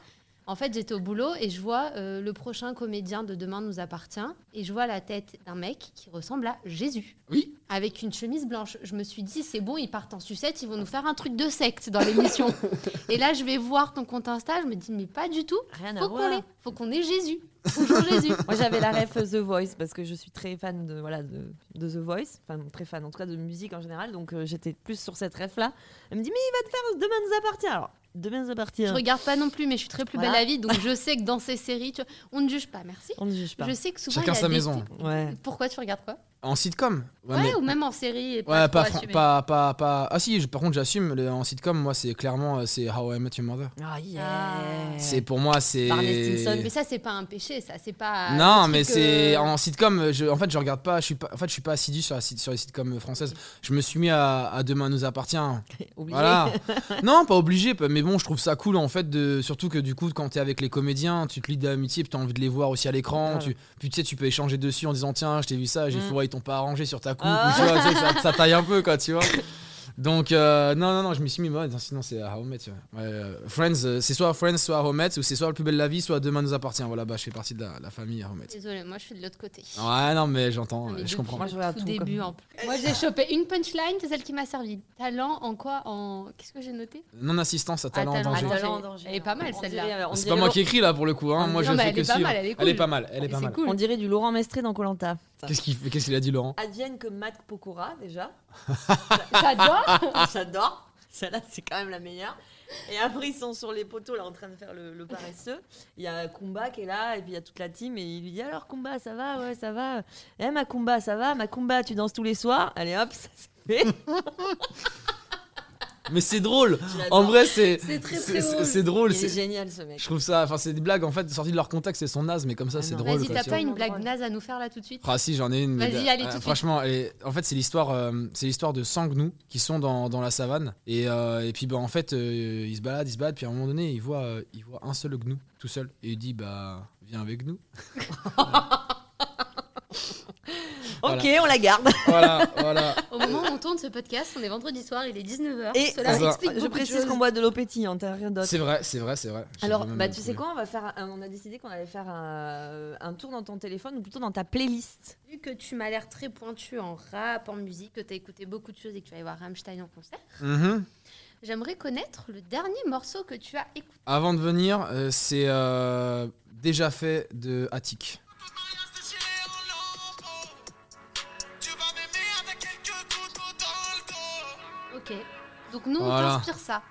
en fait, j'étais au boulot et je vois euh, le prochain comédien de Demain nous appartient et je vois la tête d'un mec qui ressemble à Jésus. Oui. Avec une chemise blanche. Je me suis dit, c'est bon, ils partent en sucette, ils vont nous faire un truc de secte dans l'émission. et là, je vais voir ton compte Insta, je me dis, mais pas du tout. Rien à Faut qu'on voir. l'ait. Faut qu'on ait Jésus. Bonjour Jésus. Moi j'avais la ref The Voice parce que je suis très fan de, voilà, de, de The Voice, enfin très fan en tout cas de musique en général, donc euh, j'étais plus sur cette ref là. Elle me dit mais il va te faire Demain nous appartient. Alors Demain nous appartient. Je regarde pas non plus, mais je suis très plus Voilà. belle à vie, donc je sais que dans ces séries, tu vois, on ne juge pas, merci. On ne juge pas. Je sais que souvent. Chacun il y a sa des- maison. Ouais. Pourquoi tu regardes quoi? En sitcom Ouais, mais- ou même en série. Et Ouais, pas, pas, pas, pas, pas- Ah si, je- par contre, j'assume. le- En sitcom, moi, c'est clairement, euh, c'est How I Met Your Mother. Ah yeah. C'est pour moi, c'est. Mais ça, c'est pas un péché, ça, c'est pas. Non, mais c'est euh, en sitcom. Je, en fait, je regarde pas. Je suis pas. En fait, je suis pas assidu sur, la, sur les sitcoms françaises. Je me suis mis à, à Demain nous appartient. Oublié. Voilà. non, pas obligé. Mais bon, je trouve ça cool en fait. De, surtout que du coup, quand t'es avec les comédiens, tu te lis d'amitié, puis t'as envie de les voir aussi à l'écran. Grave. Tu, puis tu sais, tu peux échanger dessus en disant tiens, je t'ai vu ça, j'ai Mm. fourré, ils t'ont pas arrangé sur ta coupe. Ah. ou tu vois, ça, ça taille un peu quoi, tu vois. Donc euh, non non non, je me suis mis non, sinon c'est How I Met. tu vois. Ouais, euh, Friends, euh, c'est soit Friends, soit How I Met, ou c'est soit le plus belle de la vie, soit Demain nous appartient. Voilà, bah je fais partie de la, la famille How I Met. Désolée, moi je suis de l'autre côté. Ouais non mais j'entends, ouais, je comprends. Moi, je regarde tout tout début comme- en plus. Moi j'ai chopé une punchline, c'est celle qui m'a servi. Talent en quoi En qu'est-ce que j'ai noté? Non assistance à talent en talent en danger. danger. Talent en danger. Elle est pas mal, celle-là. C'est pas moi qui écris là pour le coup, hein. moi Non, je fais elle que est pas suivre. mal, elle est Elle est cool. pas mal, elle est pas mal. On dirait du Laurent Mestré dans Colanta. Qu'est-ce qu'il qu'est-ce qu'il a dit Laurent? Advienne que Matt Pokora déjà. J'adore. J'adore. Celle-là, c'est quand même la meilleure. Et après, ils sont sur les poteaux, là, en train de faire le, le paresseux. Il y a Kumba qui est là, et puis il y a toute la team, et il lui dit Alors, Kumba, ça va? Ouais, ça va. Eh, ma Kumba, ça va? Ma Kumba, tu danses tous les soirs? Allez, hop, ça se fait. Mais c'est drôle. En vrai, c'est C'est c'est- c'est- drôle. c'est c'est- génial, ce mec. Je trouve ça. Enfin, c'est des blagues en fait sorties de leur contexte. Elles sont nazes, mais comme ça, Ah c'est drôle. Vas-y, t'as pas une blague naze à nous faire là tout de suite? Ah si, j'en ai une. mais Vas-y, allez, euh, tout de suite. franchement, en fait, c'est l'histoire, euh, c'est l'histoire de Sangnou qui sont dans, dans la savane et, euh, et puis bah en fait, euh, ils se baladent, ils se baladent, puis à un moment donné, ils voient, euh, ils voient un seul gnou tout seul et il dit bah viens avec nous. Ok, on la garde. voilà, voilà. Au moment où on tourne ce podcast, on est vendredi soir, il est 19h. Et Cela ça. explique Je précise qu'on boit de l'eau pétillante, hein, rien d'autre. C'est vrai, c'est vrai, c'est vrai. Alors, bah, tu sais quoi, on va faire, un- on a décidé qu'on allait faire un, un tour dans ton téléphone ou plutôt dans ta playlist. Vu que tu m'as l'air très pointu en rap, en musique, que tu as écouté beaucoup de choses et que tu vas aller voir Rammstein en concert, Mhm. j'aimerais connaître le dernier morceau que tu as écouté. Avant de venir, euh, c'est euh, déjà fait de Attic. Ok. Donc nous, on Voilà. t'inspire ça.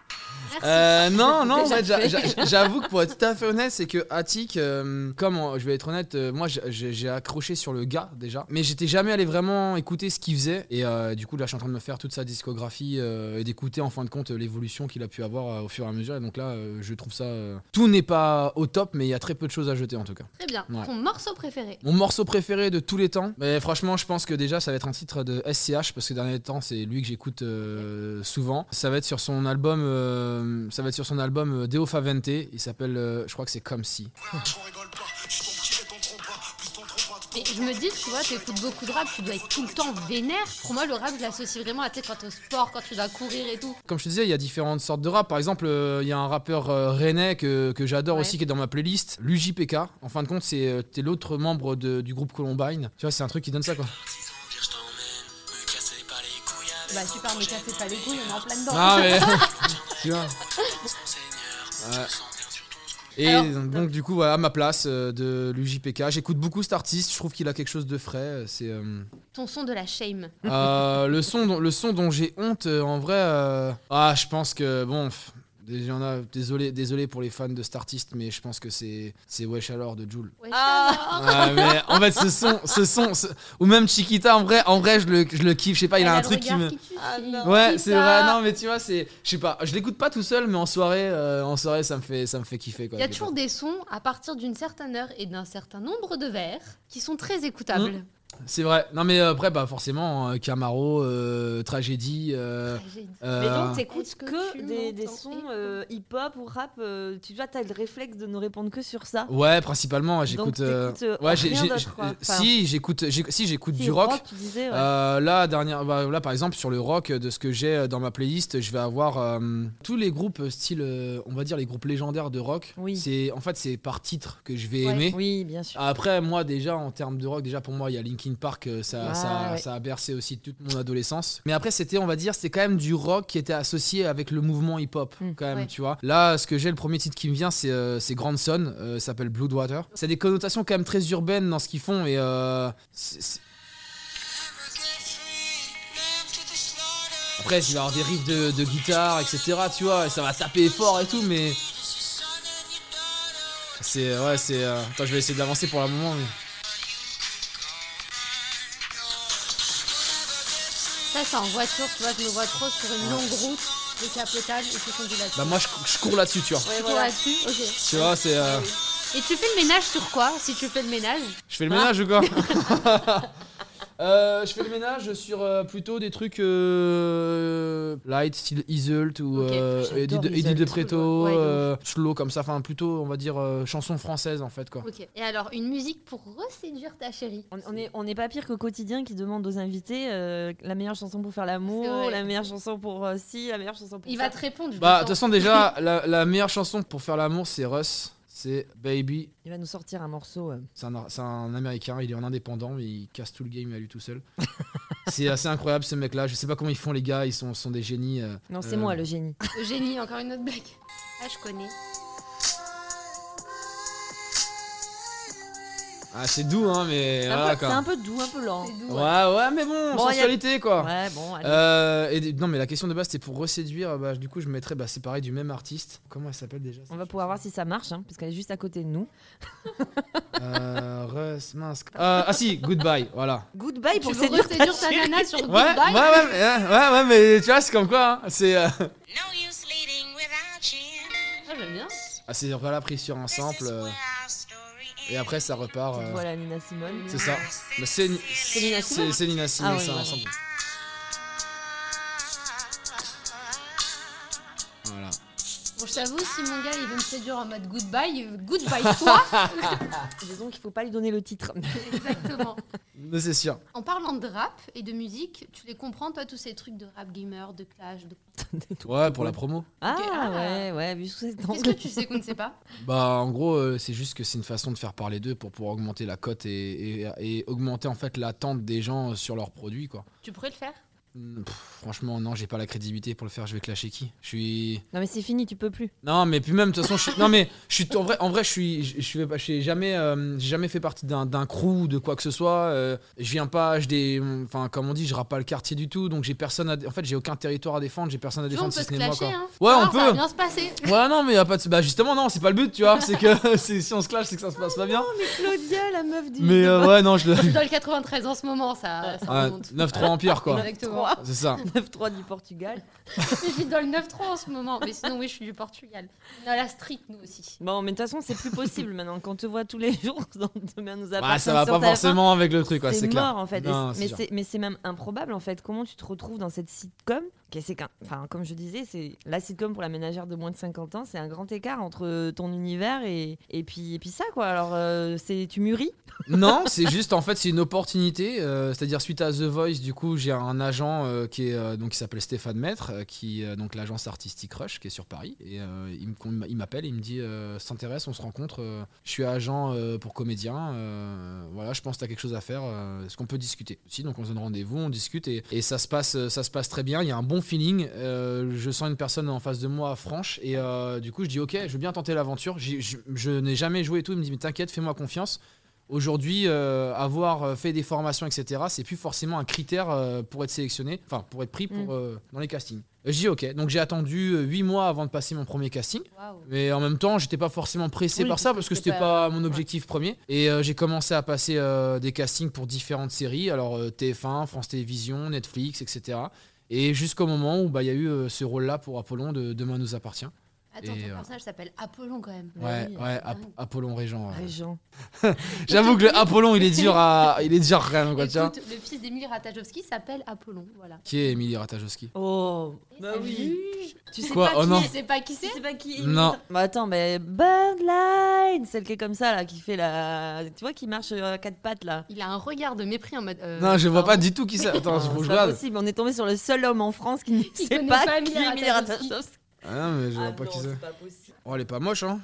Euh, non, non, en fait, j'a- fait. j'a- j'avoue que pour être tout à fait honnête, c'est que Attic, euh, comme on- je vais être honnête, euh, moi j'ai- accroché sur le gars déjà, mais j'étais jamais allé vraiment écouter ce qu'il faisait. Et euh, du coup, là, je suis en train de me faire toute sa discographie euh, et d'écouter en fin de compte l'évolution qu'il a pu avoir euh, au fur et à mesure. Et donc là, euh, je trouve ça. euh, Tout n'est pas au top, mais il y a très peu de choses à jeter en tout cas. Très bien. Ouais. Ton morceau préféré Mon morceau préféré de tous les temps, mais franchement, je pense que déjà ça va être un titre de SCH parce que dernier temps c'est lui que j'écoute euh, souvent. Ça va être sur son album, euh, ça va être sur son album euh, Deo Favente. Il s'appelle, euh, je crois que c'est comme si. Et je me dis, tu vois, tu écoutes beaucoup de rap, tu dois être tout le temps vénère. Pour moi, le rap, je l'associe vraiment à, tu sais, quand t'es au sport, quand tu dois courir et tout. Comme je te disais, il y a différentes sortes de rap. Par exemple, euh, il y a un rappeur euh, rennais que, que j'adore Ouais. aussi qui est dans ma playlist, l'UJPK. En fin de compte, c'est euh, t'es l'autre membre de- du groupe Columbine. Tu vois, c'est un truc qui donne ça quoi. Bah super, me cassez pas les couilles, on est en plein dedans. Ah mais tu vois. Ouais. Et Alors, donc du coup voilà à ma place euh, de l'UJPK, j'écoute beaucoup cet artiste, je trouve qu'il a quelque chose de frais, c'est euh, Ton son de la shame. euh, le son dont, le son dont j'ai honte euh, en vrai euh, ah je pense que bon pff, il y en a désolé désolé pour les fans de cet artiste mais je pense que c'est c'est Wesh alors de Joule. Ouais, Ah. mais en fait ce son ce son ce- ou même Chiquita en vrai en vrai je le, je le kiffe, je sais pas, il a un truc qui me Ah. Ouais, c'est vrai. Non, mais tu vois, c'est, je sais pas, je l'écoute pas tout seul, mais en soirée, euh, en soirée, ça me fait, ça me fait kiffer quoi. Il y a toujours des sons à partir d'une certaine heure et d'un certain nombre de vers qui sont très écoutables. C'est vrai. Non, mais euh, après, bah forcément, euh, Camaro, euh, tragédie. euh, euh, Mais donc, t'écoutes que que tu des, sons euh, hip-hop ou rap euh, Tu vois, t'as le réflexe de ne répondre que sur ça? Ouais, principalement, j'écoute. Ouais, j'ai, Enfin, si, j'écoute, si, j'écoute si, du rock. tu disais, ouais. Euh, là, dernière, bah, là, par exemple, sur le rock, de ce que j'ai dans ma playlist, je vais avoir euh, tous les groupes style, on va dire les groupes légendaires de rock. Oui. C'est, en fait, c'est par titre que je vais Ouais. aimer. Oui, bien sûr. Après, moi, déjà, en termes de rock, déjà pour moi, il y a Linkin Park, euh, ça, Ah, ça, ouais. ça a bercé aussi toute mon adolescence. Mais après, c'était, on va dire, c'était quand même du rock qui était associé avec le mouvement hip-hop, Mm. quand même, Ouais. tu vois. Là, ce que j'ai, le premier titre qui me vient, c'est euh, c'est Grandson, euh, s'appelle Bloodwater. C'est des connotations quand même très urbaines dans ce qu'ils font et. euh, Après, il va y avoir des riffs de, de guitare, etc., tu vois, et ça va taper fort et tout, mais. C'est. Ouais, c'est. euh, Attends, je vais essayer d'avancer pour le moment, mais. Ça, c'est en voiture, tu vois, je me vois trop sur une longue route de capotable et tu conduis là-dessus. Bah, moi, je, je cours là-dessus, tu vois. Ouais, Tu cours là-dessus Ok. Tu vois, c'est. euh, Et tu fais le ménage sur quoi Si tu fais le ménage? Je fais le ménage ou quoi? Euh, je fais le ménage sur euh, plutôt des trucs euh, light, style Iselt ou Ok, euh, j'adore Eddie, de, Iselt. Preto, Ouais, de ouf. euh, slow comme ça, enfin plutôt on va dire euh, chanson française en fait quoi. Ok. Et alors, une musique pour reséduire ta chérie On, on est, on n'est pas pire que quotidien qui demande aux invités euh, la meilleure chanson pour faire C'est l'amour, vrai. la meilleure chanson pour euh, si, la meilleure chanson pour Il ça. va te répondre. je Bah de toute sens. façon déjà la, la meilleure chanson pour faire l'amour c'est Russ, c'est Baby. Il va nous sortir un morceau. euh. C'est un, américain, il est en indépendant mais il casse tout le game à lui tout seul. c'est assez incroyable ce mec là, je sais pas comment ils font les gars, ils sont, sont des génies. euh, Non, c'est euh, moi le génie. Le génie, encore une autre blague. Ah, je connais. Ah, c'est doux, hein, mais C'est un, voilà peu- c'est quoi. un peu doux, un peu lent. Doux, Ouais, ouais. ouais, mais bon, Bon, y a- sensualité quoi. Ouais, bon, allez. Euh, et, non, mais la question de base c'était pour reséduire. Bah, du coup, je mettrais, bah, c'est pareil, du même artiste. Comment elle s'appelle déjà On va pouvoir voir si ça marche, hein, parce qu'elle est juste à côté de nous. Euh, Russ, mince. Euh, ah si, Goodbye, voilà. Goodbye pour séduire ta reséduire ta nana sur Ouais, ouais, Goodbye ouais, mais, ouais, ouais, ouais, mais tu vois, c'est comme quoi. hein, c'est, euh, No use leading without you. Ah, j'aime bien. ah, c'est voilà pris sur un This sample. Et après, ça repart. euh, Voilà Nina Simone. C'est ça. C'est Nina Simone c'est- Nina Simone, Ah oui, voilà. sample. Voilà. Bon, je t'avoue, si mon gars il veut me séduire en mode goodbye, euh, goodbye toi. Disons qu'il faut pas lui donner le titre. Exactement. Mais c'est sûr. En parlant de rap et de musique, tu les comprends toi tous ces trucs de rap gamer, de clash, de... Ouais, pour la promo. Ah, ah. ouais, ouais, vu sous cet Qu'est-ce angle. que tu sais qu'on ne sait pas? Bah, en gros, euh, c'est juste que c'est une façon de faire parler d'eux pour pouvoir augmenter la cote et, et- et augmenter en fait l'attente des gens sur leurs produits, quoi. Tu pourrais le faire? Pff, franchement, non, j'ai pas la crédibilité pour le faire. Je vais clasher qui? Je suis. Non mais c'est fini, tu peux plus. Non, mais puis même, de toute façon, je suis. Non, mais je suis. En vrai, en vrai je suis. Je, suis jamais, euh, j'ai jamais fait partie d'un, crew, de quoi que ce soit. euh, je viens pas. Je des. Enfin, comme on dit, je rappe pas le quartier du tout. Donc j'ai personne à. En fait, j'ai aucun territoire à défendre. J'ai personne à défendre peut si ce n'est moi, quoi. hein Ouais, on Alors, Ça va peut. bien se passer. Ouais, non, mais y a pas de. Bah, justement, non, c'est pas le but, tu vois. C'est que si on se clash, c'est que ça se passe pas bien. Claudia, la meuf du. Mais euh, ouais, non, je le. Je suis dans le 93 en ce moment, ça, ça Ouais, remonte. 9-3 Empire, quoi. Exactement. C'est ça. 9-3 du Portugal. je suis dans le 9-3 en ce moment. Mais sinon, oui, je suis du Portugal. On à la street, nous aussi. Bon, mais de toute façon, c'est plus possible maintenant. Quand on te voit tous les jours, dans demain nous appartient Bah, ça va pas TF1, forcément avec le truc, quoi, c'est c'est clair. mort en fait. Non, mais c'est même improbable en fait. Comment tu te retrouves dans cette sitcom enfin comme je disais, c'est la sitcom pour la ménagère de moins de 50 ans, c'est un grand écart entre ton univers et, et puis et puis ça quoi. Alors euh, c'est tu mûris? Non, c'est juste en fait c'est une opportunité. euh, C'est-à-dire suite à The Voice, du coup j'ai un agent euh, qui est euh, donc s'appelle Stéphane Maître, euh, qui euh, donc l'agence artistique Rush qui est sur Paris et euh, il m'appelle, il me dit euh, s'intéresse, on se rencontre. euh, je suis agent euh, pour comédien. euh, voilà, je pense que t'as quelque chose à faire. euh, Est-ce qu'on peut discuter? Si, donc on se donne rendez-vous, on discute et, et ça se passe euh, ça se passe très bien. Il y a un bon feeling. euh, je sens une personne en face de moi franche et euh, du coup je dis ok, je veux bien tenter l'aventure. Je, je n'ai jamais joué et tout. Il me dit mais t'inquiète, fais-moi confiance. Aujourd'hui, euh, avoir fait des formations, etc., c'est plus forcément un critère pour être sélectionné, enfin pour être pris pour, Mm. dans les castings. Je dis ok, donc j'ai attendu 8 mois avant de passer mon premier casting, mais en même temps, j'étais pas forcément pressé Oui, par ça parce que c'était pas pas- mon objectif premier. Et euh, j'ai commencé à passer euh, des castings pour différentes séries, alors euh, TF1, France Télévisions, Netflix, etc. Et jusqu'au moment où bah, il y a eu euh, ce rôle-là pour Apollon de Demain nous appartient. Attends, ton euh, personnage s'appelle Apollon quand même. Ouais, oui, ouais, c'est Ap-. Apollon Régent. ouais. Régent. J'avoue que le Apollon, il est dur à, il est dur quand même, quoi, le fils d'Émilie Ratajkowski s'appelle Apollon, voilà. Qui est Émilie Ratajkowski Oh. Bah oui. Tu sais Quoi pas Oh qui non. Tu sais pas qui Tu c'est sais pas qui Non. Bah attends, mais Birdline, celle qui est comme ça là, qui fait la, tu vois, qui marche euh, à quatre pattes là. Il a un regard de mépris en mode. euh, Non, je vois pas du tout qui c'est. Attends, c'est je regarde. possible. On est tombé sur le seul homme en France qui ne sait connaît pas, qui Emilie est Emilie Ratajkowski. Ah non, mais je vois Ah pas qui c'est. c'est pas possible. Oh, elle est pas moche, hein.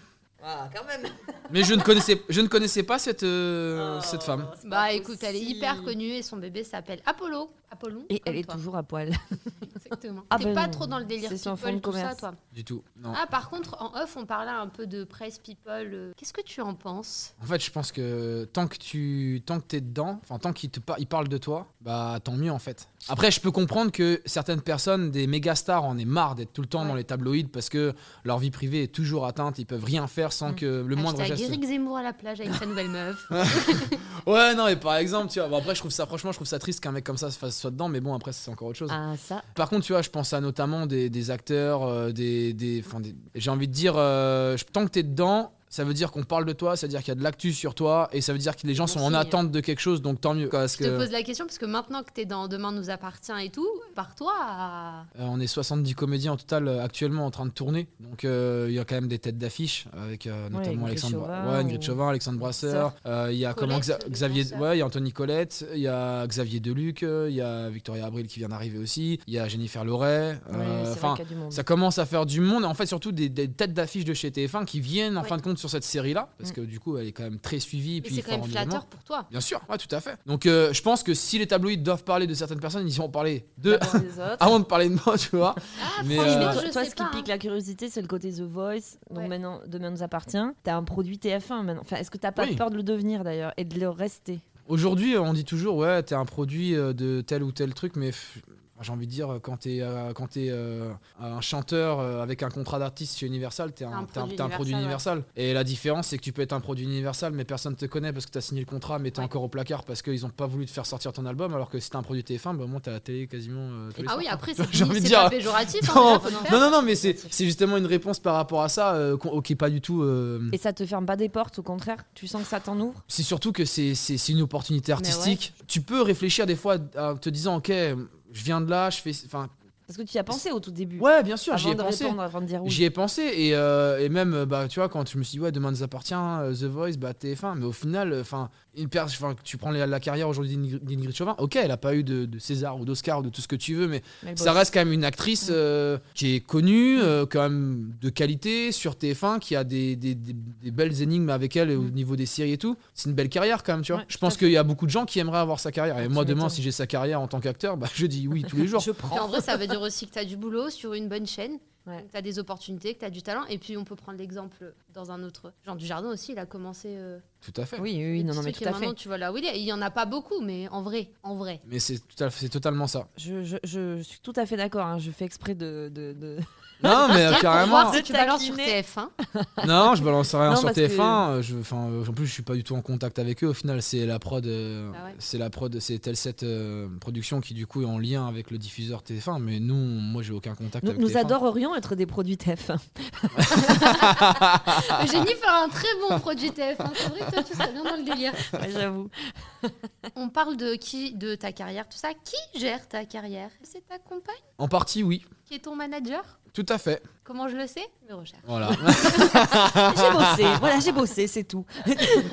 Ah, quand même. Mais je ne connaissais, je ne connaissais pas cette, euh, cette femme. Oh, Bah écoute, elle est hyper connue et son bébé s'appelle Apollo. Apollon. Et elle est toi. toujours à poil. Exactement. Ah T'es ben pas non. trop dans le délire people, fonds de tout ça, commerce. toi. Du tout. Non. Ah, par contre, en off, on parlait un peu de presse people. Qu'est-ce que tu en penses? En fait, je pense que tant que tu, tant que t'es dedans, enfin tant qu'il te par- il parle de toi, bah tant mieux en fait. Après, je peux comprendre que certaines personnes, des méga stars, en aient marre d'être tout le temps Ouais. dans les tabloïds parce que leur vie privée est toujours atteinte. Ils peuvent rien faire sans Mm. que le moindre Hashtag geste. Eric Zemmour à la plage avec sa nouvelle meuf. Ouais, non, mais par exemple, tu vois. Bon, après, je trouve ça, franchement, je trouve ça triste qu'un mec comme ça se fasse soit dedans, mais bon, après, c'est encore autre chose. Ah ça. Par contre, tu vois, je pense à notamment des, des acteurs, euh, des, des, des- j'ai envie de dire, euh, tant que t'es dedans, ça veut dire qu'on parle de toi, ça veut dire qu'il y a de l'actu sur toi, et ça veut dire que les gens sont en attente de quelque chose, donc tant mieux. quoi, parce Je te que, pose la question parce que maintenant que t'es dans Demain nous appartient et tout, par toi à- euh, on est 70 comédiens en total euh, actuellement en train de tourner, donc euh, il y a quand même des têtes d'affiche avec euh, notamment Alexandre, Chauvin ouais, Ingrid ou- Chauvin, Alexandre Brasseur, euh, il y a comment Colette, Xavier, ouais, il y a Anthony Colette, il y a Xavier Deluc, euh, il y a Victoria Abril qui vient d'arriver aussi, il y a Jennifer Loret, euh, enfin. Ça commence à faire du monde, en fait surtout des, des têtes d'affiche de chez TF1 qui viennent en Ouais. fin de compte sur cette série-là, parce que du coup, elle est quand même très suivie. Et puis c'est quand même flatteur pour toi. Bien sûr, ouais, tout à fait. Donc, euh, je pense que si les tabloïds doivent parler de certaines personnes, ils vont parler de avant de parler de moi, tu vois. Ah, Mais, euh, toi, je toi, sais ce qui pas, pique hein. la curiosité, c'est le côté The Voice. Donc Ouais. maintenant, demain nous appartient. T'as un produit TF1 maintenant. Enfin, est-ce que t'as pas Oui. peur de le devenir d'ailleurs et de le rester? Aujourd'hui, on dit toujours, ouais, t'es un produit euh, de tel ou tel truc, mais j'ai envie de dire, quand t'es euh, quand t'es, euh, un chanteur euh, avec un contrat d'artiste chez Universal, t'es un, Un produit t'es un produit Universal, Universal. Et la différence, c'est que tu peux être un produit Universal, mais personne te connaît parce que t'as signé le contrat, mais t'es Ouais. encore au placard parce qu'ils ont pas voulu te faire sortir ton album, alors que si t'es un produit TF1, bah, au moins t'as la télé quasiment euh, tous les Ah soirs, oui, après, c'est pas péjoratif. hein, Non, non, non, non, mais c'est c'est justement une réponse par rapport à ça euh, qui est pas du tout. euh, Et ça te ferme pas des portes, au contraire? Tu sens que ça t'en ouvre? C'est surtout que c'est une opportunité artistique. Tu peux réfléchir des fois à te disant, ok, je viens de là, je fais. Enfin, Parce que tu y as pensé au tout début. ouais, bien sûr, j'y ai pensé. oui. J'y ai pensé et, euh, et même bah tu vois quand je me suis dit ouais demain nous appartient euh, The Voice bah TF1 mais au final euh, enfin une enfin, tu prends la, la carrière aujourd'hui d'Ingrid Chauvin ok elle a pas eu de, de César ou d'Oscar ou de tout ce que tu veux mais ça boss. reste quand même une actrice euh, qui est connue euh, quand même de qualité sur TF1 qui a des, des, des- des belles énigmes avec elle au niveau des séries et tout c'est une belle carrière quand même tu vois Ouais, je pense qu'il y a beaucoup de gens qui aimeraient avoir sa carrière et Ah, moi demain si j'ai sa carrière en tant qu'acteur bah je dis oui tous les jours Je Puis en prends. vrai, ça veut dire aussi que tu as du boulot sur une bonne chaîne. Ouais. Tu as des opportunités, que tu as du talent. Et puis, on peut prendre l'exemple dans un autre. Jean Dujardin aussi, il a commencé. euh, tout à fait Oui, oui, non, non, mais tout à fait. maintenant, tu vois là où il est. Il y en a pas beaucoup, mais en vrai, en vrai. mais c'est totalement ça Je, je, je suis tout à fait d'accord. hein. Je fais exprès de. de, de- non mais euh, carrément voir si tu balances sur taquiner. TF1. Non, je balance rien Non, sur parce TF1. que- euh, Je, enfin, euh, en plus, je suis pas du tout en contact avec eux. Au final, c'est la prod, euh, Ah ouais. c'est la prod, c'est Telset euh, Production qui du coup est en lien avec le diffuseur TF1. Mais nous, moi, j'ai aucun contact Nous, avec nous TF1. adorerions être des produits TF1. Eugénie fait un très bon produit TF1. C'est vrai que toi, tu serais bien dans le délire. Ouais, J'avoue. On parle de qui, de ta carrière, tout ça. Qui gère ta carrière? C'est ta compagne? En partie, oui, qui est ton manager? Tout à fait. Comment je le sais? Mes recherches. Voilà, J'ai bossé. Voilà, j'ai bossé, c'est tout.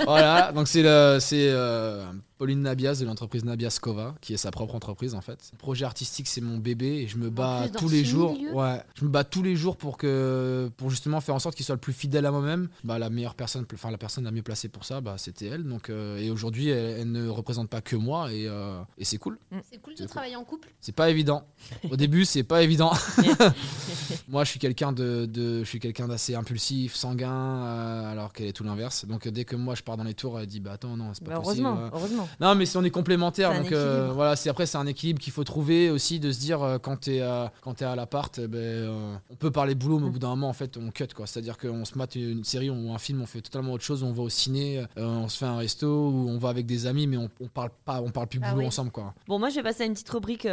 voilà. Donc c'est le, c'est euh, Pauline Nabias de l'entreprise Nabiaskova qui est sa propre entreprise en fait. Le projet artistique, c'est mon bébé et je me bats tous les jours. milieu Ouais, je me bats tous les jours pour que, pour justement faire en sorte qu'il soit le plus fidèle à moi-même. Bah la meilleure personne, enfin la personne la mieux placée pour ça, bah c'était elle. Donc euh, et aujourd'hui, elle, elle ne représente pas que moi et, euh, et c'est cool. C'est cool de cool. travailler en couple. C'est pas évident. Au début, c'est pas évident. Moi, je suis quelqu'un de, de- je suis quelqu'un d'assez impulsif, sanguin, euh, alors qu'elle est tout l'inverse. Donc, dès que moi je pars dans les tours, elle dit bah attends non, c'est pas Bah, possible. heureusement, heureusement. Non, mais si on est complémentaires, donc euh, voilà, c'est après c'est un équilibre qu'il faut trouver aussi de se dire euh, quand t'es euh, quand t'es à l'appart, eh ben, euh, on peut parler boulot, mais au bout d'un moment en fait on cut quoi. C'est-à-dire qu'on se mate une série ou un film, on fait totalement autre chose, on va au ciné, on se fait un resto ou on va avec des amis, mais on, on parle pas, on parle plus Ah boulot oui. ensemble quoi. Bon, moi, je vais passer à une petite rubrique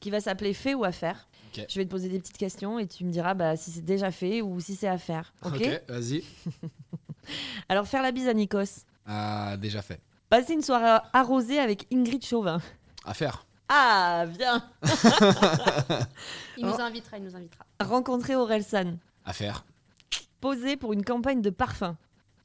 qui va s'appeler Fait ou à faire. Je vais te poser des petites questions et tu me diras bah, si c'est déjà fait ou si c'est à faire. Ok, vas-y. Alors, faire la bise à Nikos. Ah, déjà fait. Passer une soirée arrosée avec Ingrid Chauvin. À faire. Ah, bien Il nous invitera, il nous invitera. Rencontrer Orelsan. À faire. Poser pour une campagne de parfum.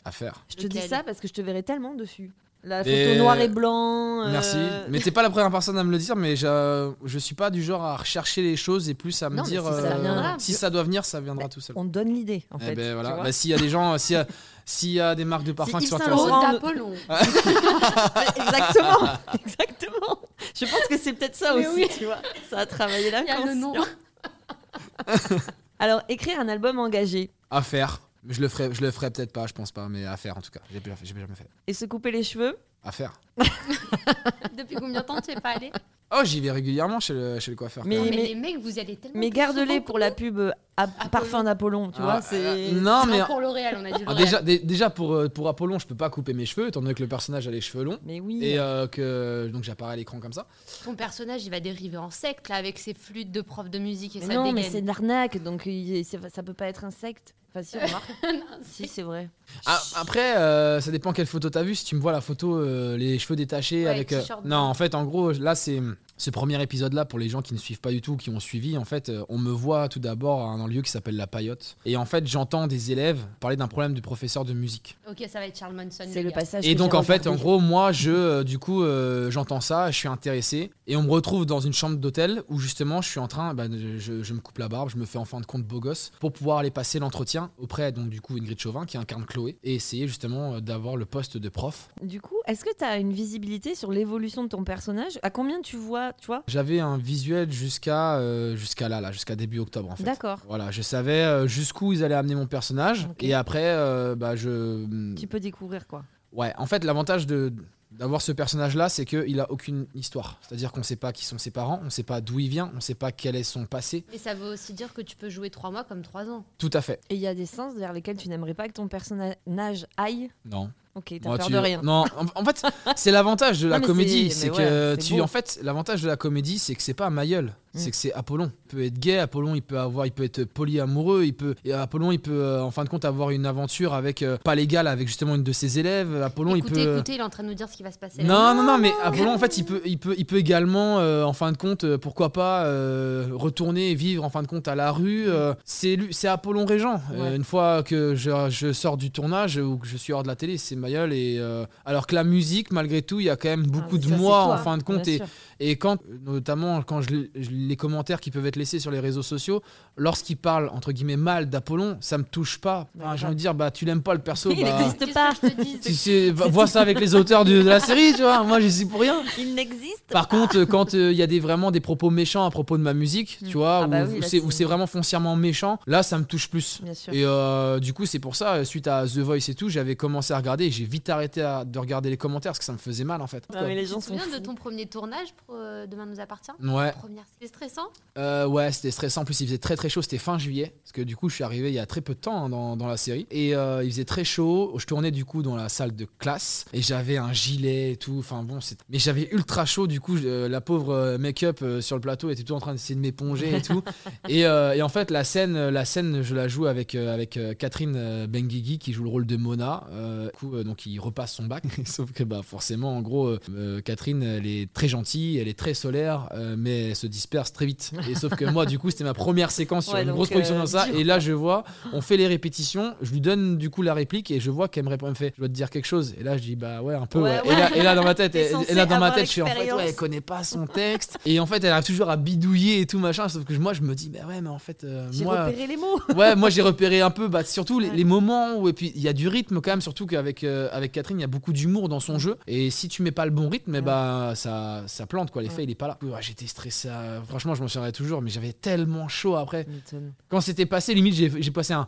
À faire. Je te dis ça parce que je te verrai tellement dessus. La photo Et- noir et blanc. euh, Merci. Mais t'es pas la première personne à me le dire, mais je, je suis pas du genre à rechercher les choses et plus à me Non, dire si ça euh, viendra. si ça doit venir, ça viendra Bah, tout seul. On te donne l'idée, en Eh fait. ben voilà. Bah, s'il y a des gens, s'il y a, s'il y a des marques de parfums qui sont d'Apollon. exactement, exactement. Je pense que c'est peut-être ça Mais aussi, oui. tu vois. Ça a travaillé là. Il y a le nom. Alors, écrire un album engagé À faire. Je le ferai, je le ferai peut-être pas, je pense pas, mais à faire en tout cas. J'ai jamais fait. et se couper les cheveux. À faire. Depuis combien de temps tu es pas allé Oh, j'y vais régulièrement chez le, chez le coiffeur. Mais- les mecs, vous y allez tellement. Mais garde-les pour la pub euh, à parfum d'Apollon, tu Ah, vois. C'est euh, non, mais Non, pour L'Oréal, on a dit ah, déjà, dé- déjà pour, euh, pour Apollon, je peux pas couper mes cheveux, étant donné que le personnage a les cheveux longs. Mais oui. Et euh, que donc j'apparais à l'écran comme ça. Ton personnage, il va dériver en secte là avec ses flûtes de prof de musique et Mais sa non, mais c'est de l'arnaque, donc il- ça peut pas être un secte. Enfin, si, remarque. si, c'est vrai. Ah, après, euh, ça dépend quelle photo t'as vu. Si tu me vois la photo, euh, les cheveux détachés Ouais, avec. euh, non, en fait, en gros, là, c'est Ce premier épisode-là, pour les gens qui ne suivent pas du tout, qui ont suivi, en fait, euh, on me voit tout d'abord dans un lieu qui s'appelle La Paillote. Et en fait, j'entends des élèves parler d'un problème du professeur de musique. Ok, ça va être Charles Manson. C'est le passage. Et donc en fait, en gros, moi, je, euh, du coup, euh, j'entends ça, je suis intéressé, et on me retrouve dans une chambre d'hôtel où justement, je suis en train, bah, je, je me coupe la barbe, je me fais en fin de compte beau gosse pour pouvoir aller passer l'entretien auprès, donc du coup, Ingrid Chauvin qui incarne Chloé, et essayer justement euh, d'avoir le poste de prof. Du coup, est-ce que tu as une visibilité sur l'évolution de ton personnage? À combien tu vois, tu vois J'avais un visuel jusqu'à euh, jusqu'à là, là, jusqu'à début octobre en fait. D'accord. Voilà, je savais euh, jusqu'où ils allaient amener mon personnage, et après, euh, bah, je, Tu peux découvrir quoi Ouais, en fait, l'avantage de d'avoir ce personnage-là, c'est qu'il a aucune histoire. C'est-à-dire qu'on ne sait pas qui sont ses parents, on ne sait pas d'où il vient, on ne sait pas quel est son passé. Et ça veut aussi dire que tu peux jouer trois mois comme trois ans. Tout à fait. Et il y a des sens vers lesquels tu n'aimerais pas que ton personnage aille? Non. Ok, t'as Moi, peur tu- de rien. Non, en, en fait, c'est l'avantage de la Non, mais comédie, c'est- c'est mais que ouais, c'est tu, beau. en fait, l'avantage de la comédie, c'est que c'est pas Mayol, c'est Mm. que c'est Apollon. Il peut être gay, Apollon, il peut avoir, il peut être polyamoureux, il peut, et Apollon, il peut, euh, en fin de compte, avoir une aventure avec euh, pas légale avec justement une de ses élèves. Apollon, écoutez, il peut. écoutez, il est en train de nous dire ce qui va se passer. là. Non, non, non, mais Apollon, en fait, il peut, il peut, il peut également, euh, en fin de compte, euh, pourquoi pas euh, retourner et vivre, en fin de compte, à la rue. euh, c'est lui- c'est Apollon Régent. Euh, Ouais. une fois que je, je sors du tournage ou que je suis hors de la télé, c'est Et, euh, alors que la musique, malgré tout, il y a quand même beaucoup Ah, de ça, c'est moi, en fin de compte. Et. Et quand, notamment, quand je, les commentaires qui peuvent être laissés sur les réseaux sociaux, lorsqu'ils parlent, entre guillemets, mal d'Apollon, ça me touche pas. Enfin, J'ai envie de dire, bah, tu l'aimes pas le perso. Il bah, existe Qu'est-ce pas. que je te dis? Tu sais, va- vois ça avec les auteurs de, de la série, tu vois. Moi, j'y suis pour rien. Il n'existe Par contre, euh, quand il y a des, vraiment des propos méchants à propos de ma musique, tu vois, Ah bah où, oui, où là, c'est c'est- où c'est vraiment foncièrement méchant, là, ça me touche plus. Bien sûr. Et euh, du coup, c'est pour ça, euh, suite à The Voice et tout, j'avais commencé à regarder et j'ai vite arrêté à- de regarder les commentaires parce que ça me faisait mal en fait. Ah, mais les Tu gens te sont souviens de ton premier tournage pour euh, Demain nous appartient Ouais, Première, c'était stressant? Euh, ouais, c'était stressant. En plus, il faisait très très chaud. C'était fin juillet parce que du coup, je suis arrivé il y a très peu de temps hein, dans, dans la série et euh, il faisait très chaud. Je tournais du coup dans la salle de classe et j'avais un gilet et tout. Enfin bon, mais j'avais ultra chaud. Du coup, je- la pauvre make-up sur le plateau était tout en train d'essayer de m'éponger et tout. et, et en fait, la scène, la scène, je la joue avec avec Catherine Benguigui qui joue le rôle de Mona. Du coup, donc il repasse son bac. Sauf que bah forcément, en gros, Catherine, elle est très gentille, elle est très solaire, euh, mais elle se disperse très vite. Et sauf que moi, du coup, c'était ma première séquence sur Ouais, une grosse production euh, comme ça. dur, Et là, je vois, on fait les répétitions, je lui donne du coup la réplique et je vois qu'elle me répond, elle me fait, je dois te dire quelque chose. Et là, je dis, bah ouais, un peu. Ouais. Et, là, et là, dans ma tête, et, là, dans ma tête, je suis en fait, ouais, elle connaît pas son texte. Et en fait, elle arrive toujours à bidouiller et tout machin. Sauf que moi, je me dis, bah ouais, mais en fait, euh, J'ai moi. repéré les mots. Ouais, moi j'ai repéré un peu, bah, surtout les, moments où, et puis il y a du rythme quand même, surtout qu'avec euh, avec Catherine, il y a beaucoup d'humour dans son jeu. Et si tu mets pas le bon rythme, eh bah, ça, ça plante quoi, l'effet Ouais. il est pas là. Ouais, J'étais stressé, euh, franchement, je m'en souviendrai toujours, mais j'avais tellement chaud après. Quand c'était passé, limite, j'ai passé un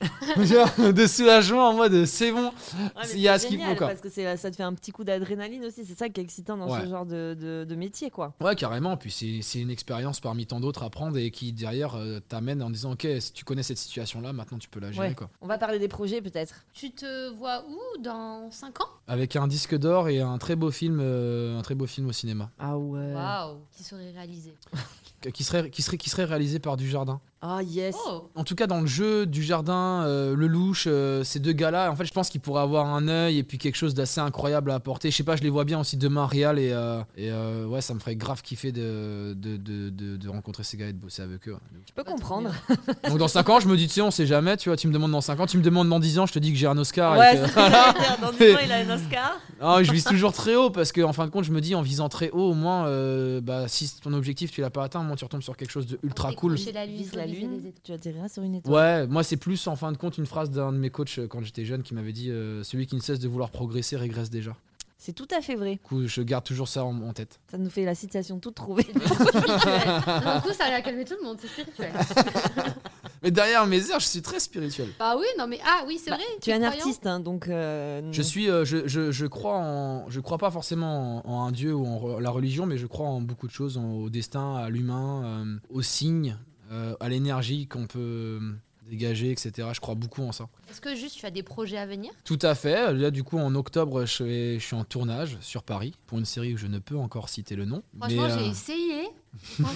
Genre, de soulagement en mode c'est bon, Ouais, il y a ce qu'il faut quoi. Parce que c'est- ça te fait un petit coup d'adrénaline aussi. C'est ça qui est excitant dans Ouais. ce genre de, de- de métier, quoi. Ouais, carrément. Puis c'est c'est une expérience parmi tant d'autres à prendre et qui derrière euh, t'amène en disant ok, si tu connais cette situation là, maintenant tu peux la gérer Ouais. quoi. On va parler des projets peut-être. Tu te vois où dans 5 ans? Avec un disque d'or et un très beau film, euh, un très beau film au cinéma. Ah ouais. Waouh Qui serait réalisé qui serait, qui serait, qui serait réalisé par Dujardin. Ah yes. Oh En tout cas, dans le jeu, Dujardin, euh, Lelouch, euh, ces deux gars-là, en fait, je pense qu'ils pourraient avoir un œil et puis quelque chose d'assez incroyable à apporter. Je sais pas, je les vois bien aussi demain, Real, et, euh, et euh, ouais, ça me ferait grave kiffer de, de, de, de- de rencontrer ces gars et de bosser avec eux. ouais. Je peux comprendre. Donc dans 5 ans, je me dis, tu sais, on sait jamais, tu vois, tu me demandes dans 5 ans, tu me demandes dans 10 ans, je te dis que j'ai un Oscar. et Ouais, ce que dire. Dans 10 ans, il a un Oscar. Ah, je vise toujours très haut parce que en fin de compte, je me dis en visant très haut, au moins, euh, bah, si ton objectif tu l'as pas atteint, au moins tu retombes sur quelque chose de ultra cool. La lune, la lune. les étoiles. Tu atterriras sur une étoile. Ouais, moi c'est plus en fin de compte une phrase d'un de mes coachs euh, quand j'étais jeune qui m'avait dit euh, celui qui ne cesse de vouloir progresser régresse déjà. C'est tout à fait vrai. Du coup, je garde toujours ça en, en tête. Ça nous fait la citation toute trouvée. D'un coup, ça a calmé tout le monde, c'est spirituel. Mais derrière mes airs, je suis très spirituel. Bah oui, non mais ah oui, c'est Bah, vrai. tu es un croyant artiste, hein, donc. euh, Je suis, euh, je, je, je crois en, je crois pas forcément en, en un dieu ou en re- la religion, mais je crois en beaucoup de choses, en- au destin, à l'humain, euh, aux signes, euh, à l'énergie qu'on peut euh, dégager, etc. Je crois beaucoup en ça. Est-ce que juste tu as des projets à venir? Tout à fait. Là, du coup, en octobre, je suis, je suis en tournage sur Paris pour une série où je ne peux encore citer le nom. Franchement, mais, euh, j'ai essayé.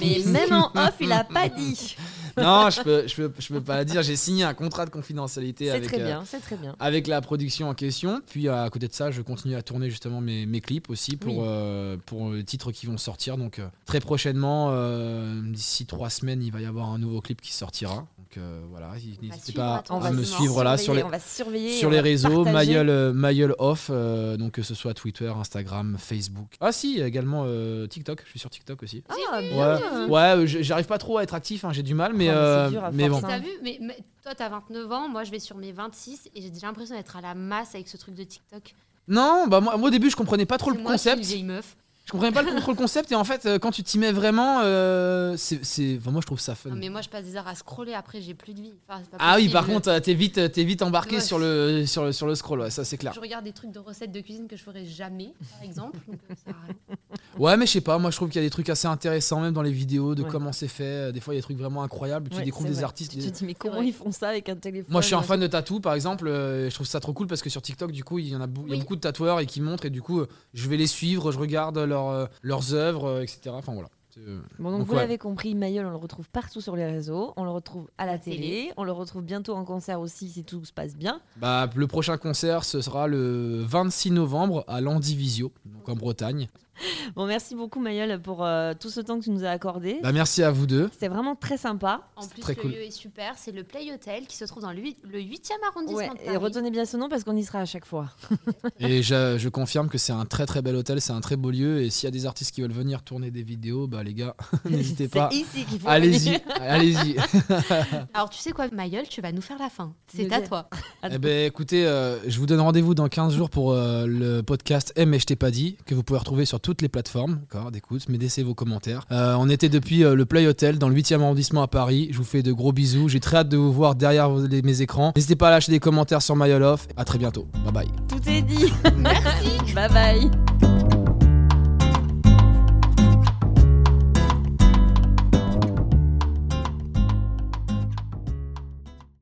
Mais même en off, il a pas dit. non, je peux, je peux, je peux pas dire. J'ai signé un contrat de confidentialité avec, très euh, bien, c'est très bien. avec la production en question. Puis à côté de ça, je continue à tourner justement mes, mes clips aussi pour, Oui. euh, pour les titres qui vont sortir. Donc euh, très prochainement, euh, d'ici trois semaines, il va y avoir un nouveau clip qui sortira. Donc euh, voilà, n'hésitez pas à me suivre là sur les, surveiller, On va surveiller. sur les réseaux. Mayol, euh, Mayol Off, euh, donc que ce soit Twitter, Instagram, Facebook. Ah si, également TikTok, je suis sur TikTok aussi. Ah, bien. Ouais, j'arrive pas trop à être actif, hein, j'ai du mal, mais, Oh, mais bon. T'as vu mais, toi, t'as 29 ans, moi, je vais sur mes 26 et j'ai déjà l'impression d'être à la masse avec ce truc de TikTok. Non, bah moi, moi, au début je comprenais pas trop le moi qui concept. vieille meuf. Je comprenais pas le, concept et en fait euh, quand tu t'y mets vraiment, euh, c'est, enfin, moi je trouve ça fun. Non, mais moi, je passe des heures à scroller. Après, j'ai plus de vie. Enfin, c'est pas Ah oui, par contre euh, t'es vite, t'es vite embarqué Ouais. sur le, sur le sur le scroll, ouais, ça c'est clair. Je regarde des trucs de recettes de cuisine que je ferais jamais, par exemple. donc, euh, ça. Ouais, mais je sais pas, moi je trouve qu'il y a des trucs assez intéressants même dans les vidéos de Ouais. comment c'est fait. Euh, Des fois il y a des trucs vraiment incroyables, tu Ouais, découvres des vrai. artistes. Tu des- te dis, mais comment ils font ça avec un téléphone Moi, je suis un machin. fan de tatou, par exemple. euh, je trouve ça trop cool parce que sur TikTok, du coup, il y en a, bou- il y a Oui. beaucoup de tatoueurs et qui montrent et du coup, euh, je vais les suivre, je regarde leur, euh, leurs œuvres, euh, etc. Enfin voilà. Euh, Bon, donc, Donc, vous ouais. l'avez compris, Mayol, on le retrouve partout sur les réseaux, on le retrouve à la télé, télé. on le retrouve bientôt en concert aussi si tout se passe bien. Bah, le prochain concert, ce sera le 26 novembre à l'Andivisio, donc en Bretagne. Bon, merci beaucoup, Mayol, pour euh, tout ce temps que tu nous as accordé. Bah, merci à vous deux. C'était vraiment très sympa. En plus, très le cool. lieu est super. C'est le Play Hotel qui se trouve dans le huit- le 8e arrondissement Ouais, de et retenez bien ce nom parce qu'on y sera à chaque fois. Et je, je confirme que c'est un très très bel hôtel, c'est un très beau lieu. Et s'il y a des artistes qui veulent venir tourner des vidéos, bah les gars, n'hésitez pas. C'est ici qu'il faut Allez-y, venir. allez-y. Alors, tu sais quoi, Mayol, tu vas nous faire la fin. C'est à toi. Eh ben écoutez, euh, je vous donne rendez-vous dans 15 jours pour euh, le podcast M et je t'ai pas dit, que vous pouvez retrouver sur les plateformes d'écoute, mais laissez vos commentaires. Euh, on était depuis euh, le Play Hotel dans le 8e arrondissement à Paris. Je vous fais de gros bisous. J'ai très hâte de vous voir derrière mes écrans. N'hésitez pas à lâcher des commentaires sur My All. À très bientôt. Bye bye. Tout est dit. Merci. bye bye.